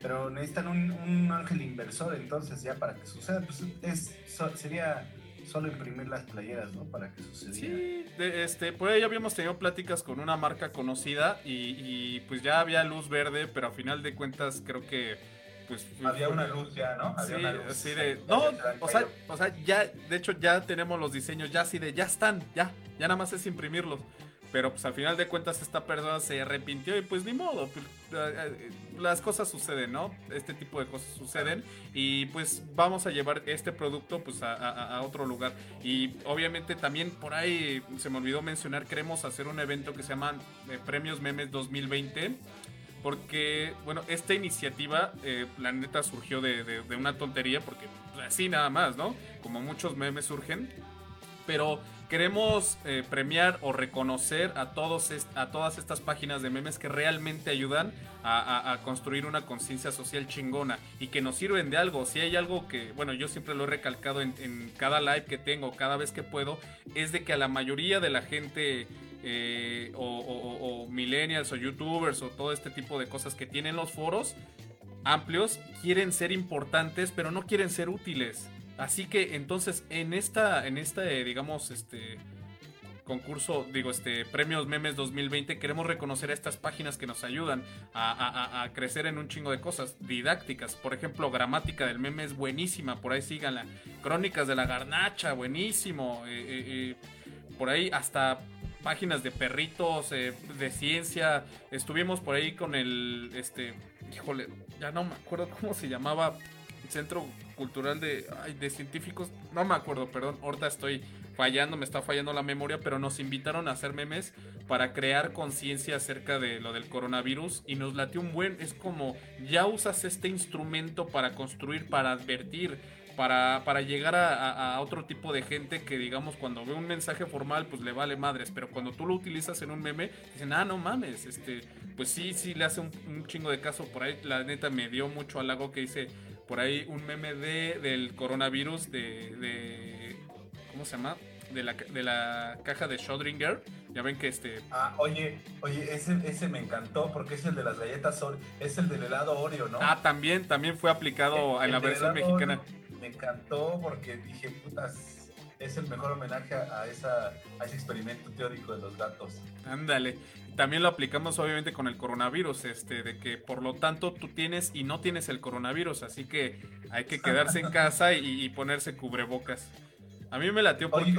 Pero necesitan un, un, ángel inversor entonces ya para que suceda. Pues es, sería solo imprimir las playeras, ¿no? Para que sucediera. Sí, este, por ahí habíamos tenido pláticas con una marca conocida y, pues ya había luz verde, pero a final de cuentas creo que pues había una luz ya, ¿no? Había sí, una luz. Así de, no, o sea, o sea, ya, de hecho ya tenemos los diseños ya así de, ya están, ya, ya nada más es imprimirlos. Pero pues al final de cuentas esta persona se arrepintió y pues ni modo, pues, eh, eh, las cosas suceden, ¿no? Este tipo de cosas suceden y pues vamos a llevar este producto pues a, otro lugar. Y obviamente también por ahí se me olvidó mencionar, queremos hacer un evento que se llama eh, Premios Memes 2020. Porque, bueno, esta iniciativa, la neta, surgió de, de una tontería, porque pues, así nada más, ¿no? Como muchos memes surgen. Pero queremos eh, premiar o reconocer a, todos a todas estas páginas de memes que realmente ayudan a, construir una conciencia social chingona y que nos sirven de algo. Si hay algo que, bueno, yo siempre lo he recalcado en, cada live que tengo, cada vez que puedo, es de que a la mayoría de la gente... Eh, o, o millennials o youtubers o todo este tipo de cosas que tienen los foros amplios quieren ser importantes pero no quieren ser útiles Así que entonces en esta, en este, digamos, este concurso, digo, este Premios Memes 2020, queremos reconocer a estas páginas que nos ayudan a, crecer en un chingo de cosas didácticas. Por ejemplo, Gramática del Meme es buenísima, por ahí síganla. Crónicas de la Garnacha, buenísimo. Eh, eh, eh, por ahí hasta páginas de perritos, de ciencia. Estuvimos por ahí con el, este, híjole, ya no me acuerdo cómo se llamaba Centro Cultural de, de Científicos, no me acuerdo, perdón, ahorita estoy fallando, me está fallando la memoria, pero nos invitaron a hacer memes para crear conciencia acerca de lo del coronavirus y nos latió un buen, es como ya usas este instrumento para construir, para advertir, para, para llegar a, otro tipo de gente que digamos cuando ve un mensaje formal pues le vale madres, pero cuando tú lo utilizas en un meme dicen, ah, no mames, este, pues sí, sí le hace un, un chingo de caso por ahí, la neta me dio mucho halago que dice por ahí un meme de, del coronavirus de, de ¿cómo se llama? De la, de la caja de Schrödinger. Ya ven que este. Ah, oye, oye, ese, ese me encantó porque es el de las galletas Oreo, es el del helado Oreo, ¿no? Ah, también, también fue aplicado en la versión mexicana. me encantó porque dije, putas, es el mejor homenaje a, esa, a ese experimento teórico de los gatos. Ándale. También lo aplicamos obviamente con el coronavirus, este, de que por lo tanto tú tienes y no tienes el coronavirus, así que hay que quedarse en casa y, ponerse cubrebocas. A mí me latió porque...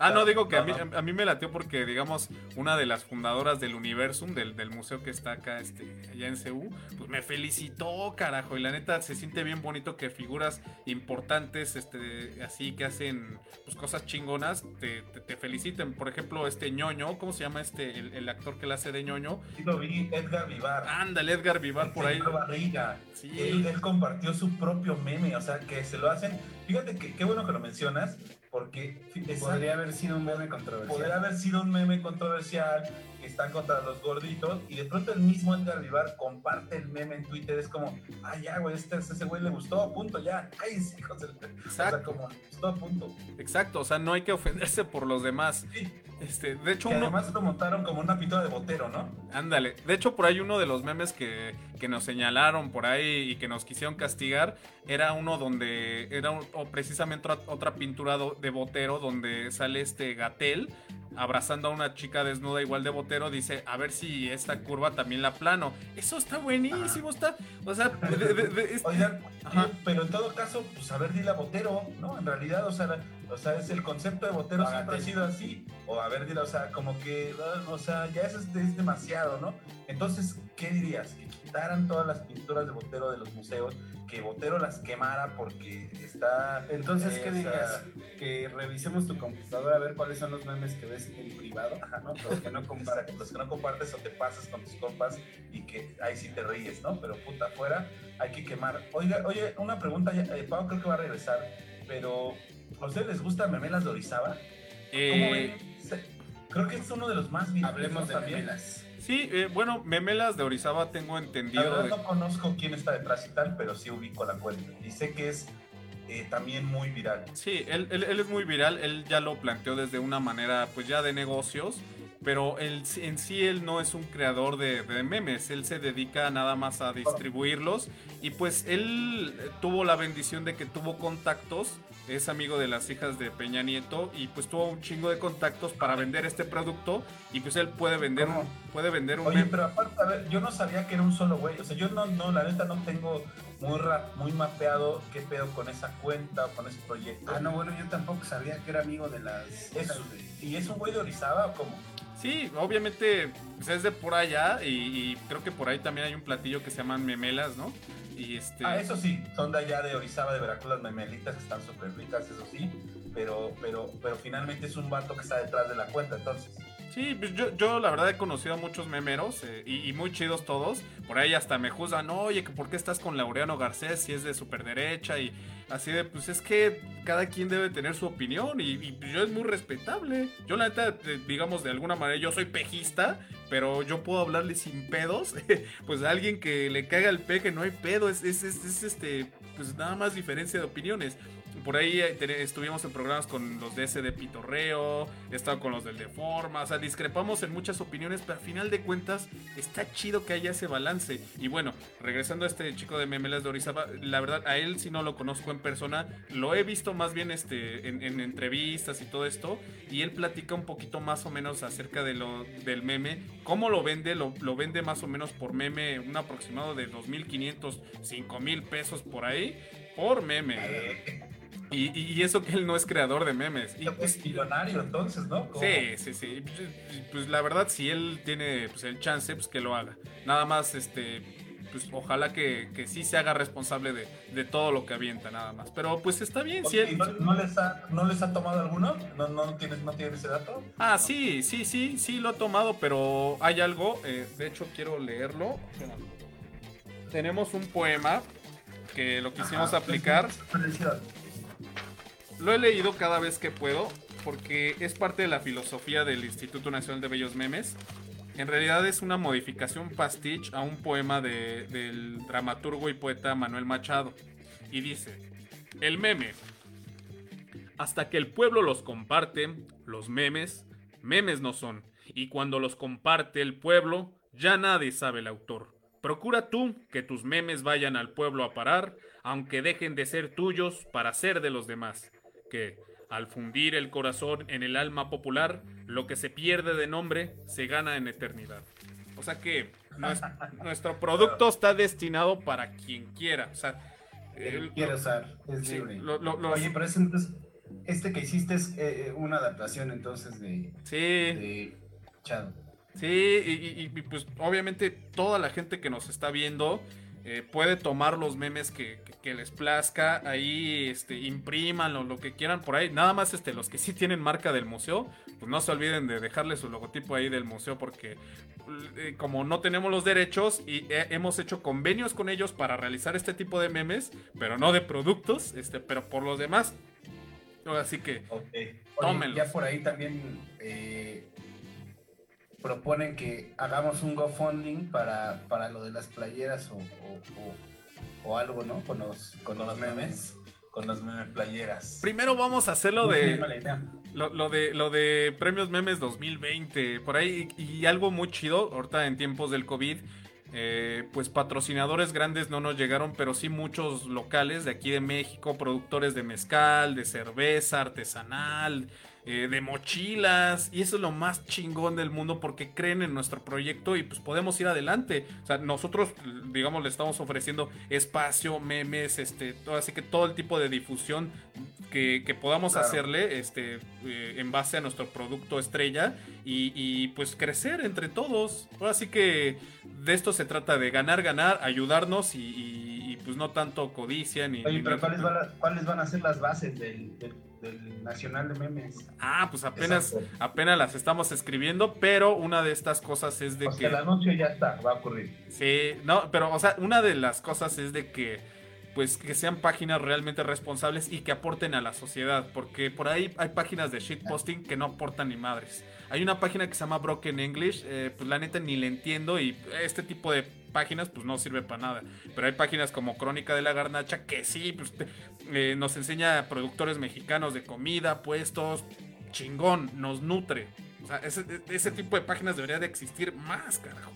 Ah, no, digo que a mí, a mí me latió porque, digamos, una de las fundadoras del Universum, del, del museo que está acá, este, allá en CU, pues me felicitó, carajo. Y la neta se siente bien bonito que figuras importantes, este, así que hacen pues, cosas chingonas, te, te, feliciten. Por ejemplo, este ñoño, ¿cómo se llama este, el, actor que le hace de ñoño? Sí, lo vi, Edgar Vivar. Ándale, Edgar Vivar por ahí. Barriga. Sí. Él, él compartió su propio meme, o sea, que se lo hacen. Fíjate que qué bueno que lo mencionas, porque podría haber sido un meme controversial. Podría haber sido un meme controversial que están contra los gorditos y de pronto el mismo Edgar Vivar comparte el meme en Twitter. Es como, ah, ya, güey, este, ese güey le gustó, punto, ya. Ay, sí, hijos Exacto. O sea, como, gustó, punto. Exacto, o sea, no hay que ofenderse por los demás. Sí. Este, de hecho, que además lo montaron como una pintura de botero, ¿no? Ándale. De hecho, por ahí uno de los memes que, que nos señalaron por ahí y que nos quisieron castigar era uno donde era o precisamente otra, pintura de botero donde sale este Gatel abrazando a una chica desnuda igual de botero, dice, a ver si esta curva también la plano. Eso está buenísimo, está, o sea, Oigan, pero en todo caso, pues a ver, dile a botero, ¿no? En realidad, o sea, o sea, es el concepto de botero siempre ha sido así. O a ver, dile, o sea, como que, o sea, ya eso es, es demasiado, ¿no? Entonces, ¿qué dirías? Que quitaran todas las pinturas de botero de los museos que Botero las quemara porque está... Entonces, ¿qué dirías? Que revisemos tu computadora a ver cuáles son los memes que ves en privado, ¿no? Los que no compartes. los que no compartes o te pasas con tus compas y que ahí sí te ríes, ¿no? Pero puta, afuera hay que quemar. Oiga, oye, una pregunta, eh, Pau creo que va a regresar, pero ¿a ustedes les gusta Memelas de Orizaba? Eh... Creo que es uno de los más Hablemos de Memelas Sí, eh, bueno, Memelas de Orizaba tengo entendido. La verdad de- no conozco quién está detrás y tal, pero sí ubico la cuenta. Y sé que es eh, también muy viral. Sí, él, él- él es muy viral, él ya lo planteó desde una manera pues ya de negocios, pero él, en sí él no es un creador de, de memes, él se dedica nada más a distribuirlos y pues él eh, tuvo la bendición de que tuvo contactos, es amigo de las hijas de Peña Nieto y pues tuvo un chingo de contactos para vender este producto y pues él puede vender un, ¿Cómo? puede vender un Oye, meme. pero aparte, a ver, yo no sabía que era un solo güey. O sea, yo no, no, la neta no tengo muy rap, muy mapeado qué pedo con esa cuenta o con ese proyecto. Ah, no, bueno, yo tampoco sabía que era amigo de las. Es- de- ¿Y es un güey de Orizaba o cómo? Sí, obviamente pues, es de por allá y, y creo que por ahí también hay un platillo que se llaman memelas, ¿no? Y este... Ah, eso sí, son de allá de Orizaba, de Veracruz, las memelitas que están súper ricas, eso sí. Pero, pero, pero finalmente es un vato que está detrás de la cuenta, entonces. Sí, pues yo, yo la verdad he conocido a muchos memeros eh, y, y muy chidos todos. Por ahí hasta me juzgan, oye, ¿por qué estás con Laureano Garcés si es de superderecha? Y así de, pues es que cada quien debe tener su opinión y, pues, yo es muy respetable. Yo la neta, eh, digamos, de alguna manera, yo soy pejista, pero yo puedo hablarle sin pedos. pues a alguien que le caiga el peje, no hay pedo, es, es, es, es, este, pues nada más diferencia de opiniones. Por ahí eh, estuvimos en programas con los de ese de Pitorreo, he estado con los del Deforma, o sea, discrepamos en muchas opiniones, pero al final de cuentas está chido que haya ese balance. Y bueno, regresando a este chico de Memelas de Orizaba, la verdad, a él sí no lo conozco en persona, lo he visto más bien este, en, en entrevistas y todo esto, y él platica un poquito más o menos acerca de lo, del meme, cómo lo vende, lo, lo vende más o menos por meme, un aproximado de 2.500, 5.000 pesos por ahí, por meme. Y, eso que él no es creador de memes. Y, pues, es millonario entonces, ¿no? Sí, sí, sí. Pues, Pues la verdad, si él tiene pues, el chance, pues que lo haga. Nada más, este, pues ojalá que, que sí se haga responsable de, de todo lo que avienta, nada más. Pero pues está bien, si Oye, ¿y él... ¿no, no les ha, ¿No les ha tomado alguno? ¿No, no, tienes, ¿No tienes ese dato? Ah, sí, sí, sí, sí lo ha tomado, pero hay algo, eh, de hecho quiero leerlo. Tenemos un poema que lo quisimos Ajá. aplicar. Lo he leído cada vez que puedo porque es parte de la filosofía del Instituto Nacional de Bellos Memes. En realidad es una modificación pastiche a un poema de- del dramaturgo y poeta Manuel Machado. Y dice, el meme. Hasta que el pueblo los comparte, los memes, memes no son. Y cuando los comparte el pueblo, ya nadie sabe el autor. Procura tú que tus memes vayan al pueblo a parar, aunque dejen de ser tuyos para ser de los demás. Que, al fundir el corazón en el alma popular, lo que se pierde de nombre se gana en eternidad. O sea que nues- nuestro producto está destinado para quien quiera. O sea, el- Quiero usar, es sí, libre. lo- lo- los- Oye, pero es entonces, este que hiciste es eh, eh, una adaptación entonces de, sí, de Chado. Sí, y, y- y, pues obviamente toda la gente que nos está viendo eh, puede tomar los memes que, que- que les plazca, ahí este, imprímanlo, lo que quieran por ahí. Nada más este, los que sí tienen marca del museo, pues no se olviden de dejarle su logotipo ahí del museo porque eh, como no tenemos los derechos y eh, hemos hecho convenios con ellos para realizar este tipo de memes, pero no de productos, este, pero por los demás. Así que Ok. Oye, Tómenlos. ya por ahí también proponen que hagamos un GoFunding para, para lo de las playeras o, o- o- o algo, ¿no? Con los, con los memes. Con las meme playeras. primero vamos a hacerlo Muy de... Lo, lo de, lo de Premios Memes 2020, por ahí, y algo muy chido, ahorita en tiempos del COVID, eh, pues patrocinadores grandes no nos llegaron, pero sí muchos locales de aquí de México, productores de mezcal, de cerveza artesanal, eh, de mochilas, y eso es lo más chingón del mundo porque creen en nuestro proyecto y pues podemos ir adelante. O sea, nosotros, digamos, le estamos ofreciendo espacio, memes, este, todo, así que todo el tipo de difusión que, que podamos Claro. hacerle este, eh, en base a nuestro producto estrella y, y, pues crecer entre todos. Ahora sí que de esto se trata de ganar, ganar, ayudarnos y, y- y, pues no tanto codicia ni... Oye, ni- pero ¿cuáles van, a, ¿cuáles van a ser las bases del, del- del Nacional de Memes? Ah, pues apenas, Exacto. apenas las estamos escribiendo, pero una de estas cosas es de O sea, el que... anuncio ya está, va a ocurrir. Sí, no, pero o sea, una de las cosas es de que pues que sean páginas realmente responsables y que aporten a la sociedad, porque por ahí hay páginas de shitposting que no aportan ni madres. Hay una página que se llama Broken English, eh, pues la neta ni le entiendo y este tipo de páginas pues no sirve para nada. Pero hay páginas como Crónica de la Garnacha que sí, pues eh, nos enseña productores mexicanos de comida, puestos, chingón, nos nutre. O sea, ese, ese tipo de páginas debería de existir más, carajo.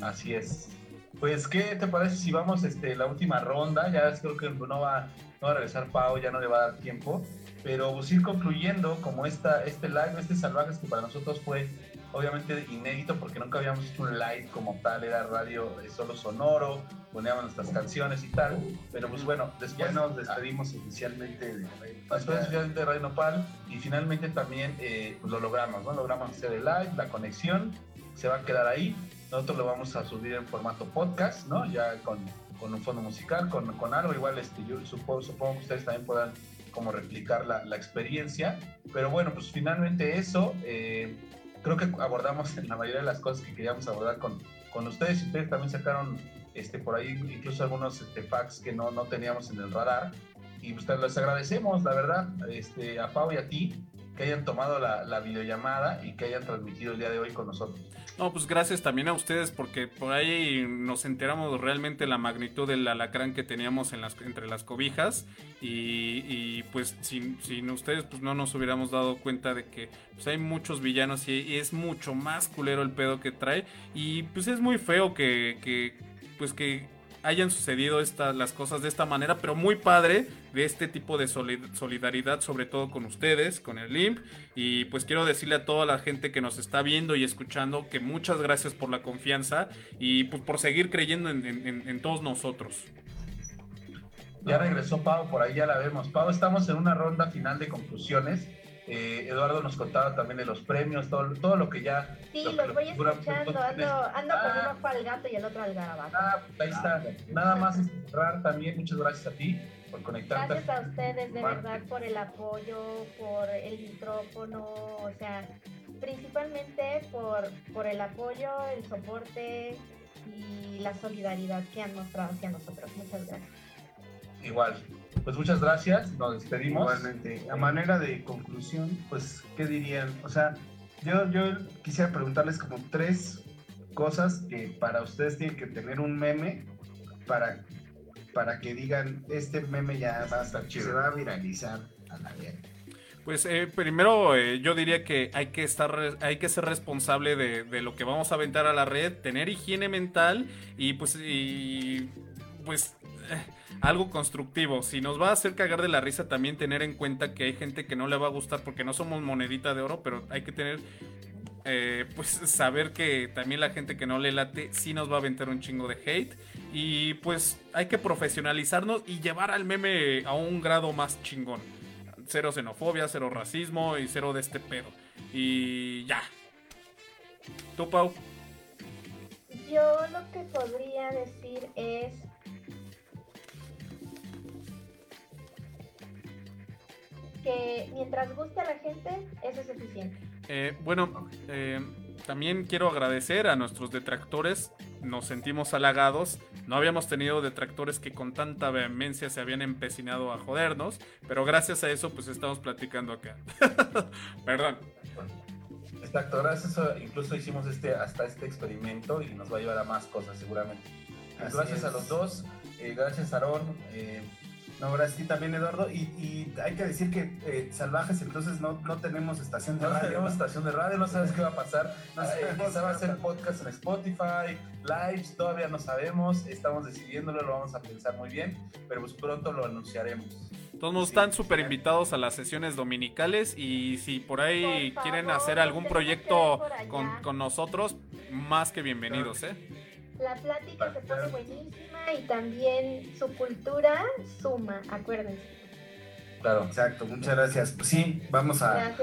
Así es. Pues, ¿qué te parece si vamos este, la última ronda? Ya creo que no va, va a regresar Pau, ya no le va a dar tiempo. Pero pues concluyendo como esta, este live, este Salvajes que para nosotros fue obviamente inédito porque nunca habíamos hecho un live como tal, era radio solo sonoro, poníamos nuestras canciones y tal. Pero pues bueno, después nos despedimos oficialmente de Radio de Radio Nopal y finalmente también eh, pues lo logramos, ¿no? Logramos hacer el live, la conexión, se va a quedar ahí nosotros lo vamos a subir en formato podcast, ¿no? Ya con, con un fondo musical, con, con, algo. Igual este, yo supongo, supongo que ustedes también puedan como replicar la, la experiencia. Pero bueno, pues finalmente eso, eh, creo que abordamos la mayoría de las cosas que queríamos abordar con, con ustedes. Ustedes también sacaron este, por ahí incluso algunos este, facts que no, no teníamos en el radar. Y pues les agradecemos, la verdad, este, a Pau y a ti, que hayan tomado la, la videollamada y que hayan transmitido el día de hoy con nosotros. No, pues gracias también a ustedes porque por ahí nos enteramos realmente la magnitud del alacrán que teníamos en las, entre las cobijas. Y, pues sin, ustedes pues no nos hubiéramos dado cuenta de que pues hay muchos villanos y, es mucho más culero el pedo que trae. Y pues es muy feo que, que pues que hayan sucedido estas, las cosas de esta manera, pero muy padre de este tipo de solidaridad, sobre todo con ustedes, con el LIMP. Y pues quiero decirle a toda la gente que nos está viendo y escuchando que muchas gracias por la confianza y pues por seguir creyendo en, todos nosotros. Ya regresó Pau, por ahí ya la vemos. Pau, estamos en una ronda final de conclusiones. Eh, Eduardo nos contaba también de los premios, todo, todo lo que ya... Sí, los voy escuchando, ando, ando con ah. un ojo al gato y el otro al garabato. Ah, ahí está. Nada más cerrar también, muchas gracias a ti por conectarte. Gracias a ustedes, de verdad, por el apoyo, por el micrófono, o sea, principalmente por, por el apoyo, el soporte y la solidaridad que han mostrado hacia nosotros. Muchas gracias. Igual, pues muchas gracias, nos despedimos. Igualmente, a manera de conclusión, pues, ¿qué dirían? O sea, yo, yo quisiera preguntarles como tres cosas que para ustedes tienen que tener un meme para, para que digan, este meme ya va a estar chido. Se va a viralizar a la vez. Pues eh, primero eh, yo diría que hay que estar, hay que ser responsable de, de, lo que vamos a aventar a la red, tener higiene mental y pues y pues eh, algo constructivo. Si nos va a hacer cagar de la risa, también tener en cuenta que hay gente que no le va a gustar porque no somos monedita de oro, pero hay que tener, eh, pues saber que también la gente que no le late sí nos va a aventar un chingo de hate. Y pues hay que profesionalizarnos y llevar al meme a un grado más chingón. Cero xenofobia, cero racismo y cero de este pedo. Y ya. ¿Tú, Pau? Yo lo que podría decir es que mientras guste a la gente, eso es suficiente. Eh, bueno, eh, también quiero agradecer a nuestros detractores. Nos sentimos halagados. No habíamos tenido detractores que con tanta vehemencia se habían empecinado a jodernos. Pero gracias a eso, pues estamos platicando acá. Perdón. Exacto, gracias a eso incluso hicimos este, hasta este experimento y nos va a llevar a más cosas seguramente. gracias a los dos. Eh, gracias, Aarón. No, gracias a ti también, Eduardo. Y, hay que decir que eh, Salvajes, entonces no, no tenemos estación de radio. No tenemos estación de radio, no sabes qué va a pasar. No eh, va a hacer podcast en Spotify, lives, todavía no sabemos. Estamos decidiéndolo, lo vamos a pensar muy bien, pero pues pronto lo anunciaremos. Todos están súper invitados a las sesiones dominicales y si por ahí quieren hacer algún proyecto con, con nosotros, más que bienvenidos, ¿eh? La plática se pone buenísima y también su cultura suma, acuérdense. Claro, exacto, muchas gracias. Pues sí, vamos a,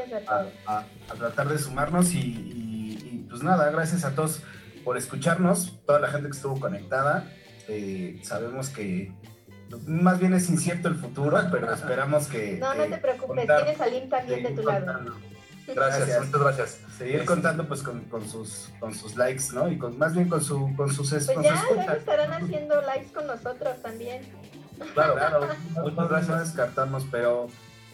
a, tratar de sumarnos y, pues nada, gracias a todos por escucharnos, toda la gente que estuvo conectada. Eh, sabemos que más bien es incierto el futuro, pero esperamos que... No, no te preocupes, tienes a Link también de tu lado. Gracias, muchas gracias. Seguir contando pues con, con sus con sus likes, ¿no? Y con más bien con su con sus es- Pues con ya, su luego escucha. estarán haciendo lives con nosotros también. Claro, Claro, no, Muchas no gracias. descartamos, pero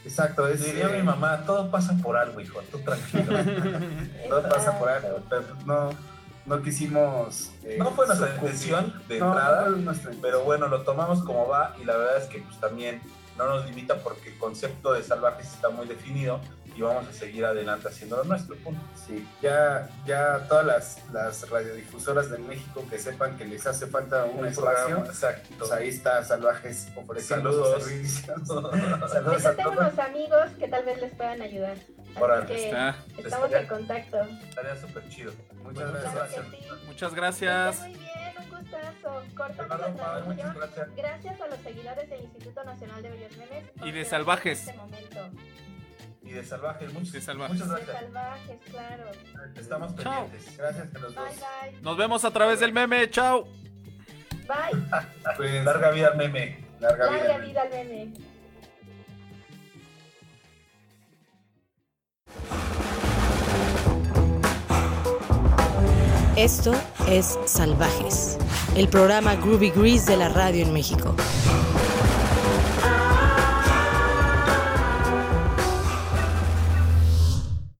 exacto, es Diría eh, mi mamá, todo pasa por algo, hijo, tú tranquilo. todo pasa por algo, pero no no quisimos eh, No fue nuestra sucumbir. intención de No, entrada, no pero bueno, lo tomamos como va y la verdad es que pues también no nos limita porque el concepto de salvajes está muy definido y vamos a seguir adelante haciendo lo nuestro, punto. Sí, ya, ya todas las, las radiodifusoras de México que sepan que les hace falta un, espacio, exacto. pues ahí está Salvajes ofreciendo Saludos. sus servicios. Pues Saludos yo a tengo todos. unos amigos que tal vez les puedan ayudar. Que Está. estamos en contacto. Estaría súper chido. Muchas Muchas gracias. sí. Muchas gracias. Muy bien, un gustazo. Muchas gracias. Gracias a los seguidores del Instituto Nacional de Bellos Memes. Y de salvajes. En este momento. Y de salvajes, muchas, De salvajes. muchas De gracias. salvajes, claro. Estamos Chao. pendientes. Gracias a los dos. Bye, bye. Nos vemos a través del meme. Chao. Bye. Pues, Larga vida al meme. larga Larga vida. vida al meme. Esto es Salvajes, el programa Groovy Grease de la radio en México.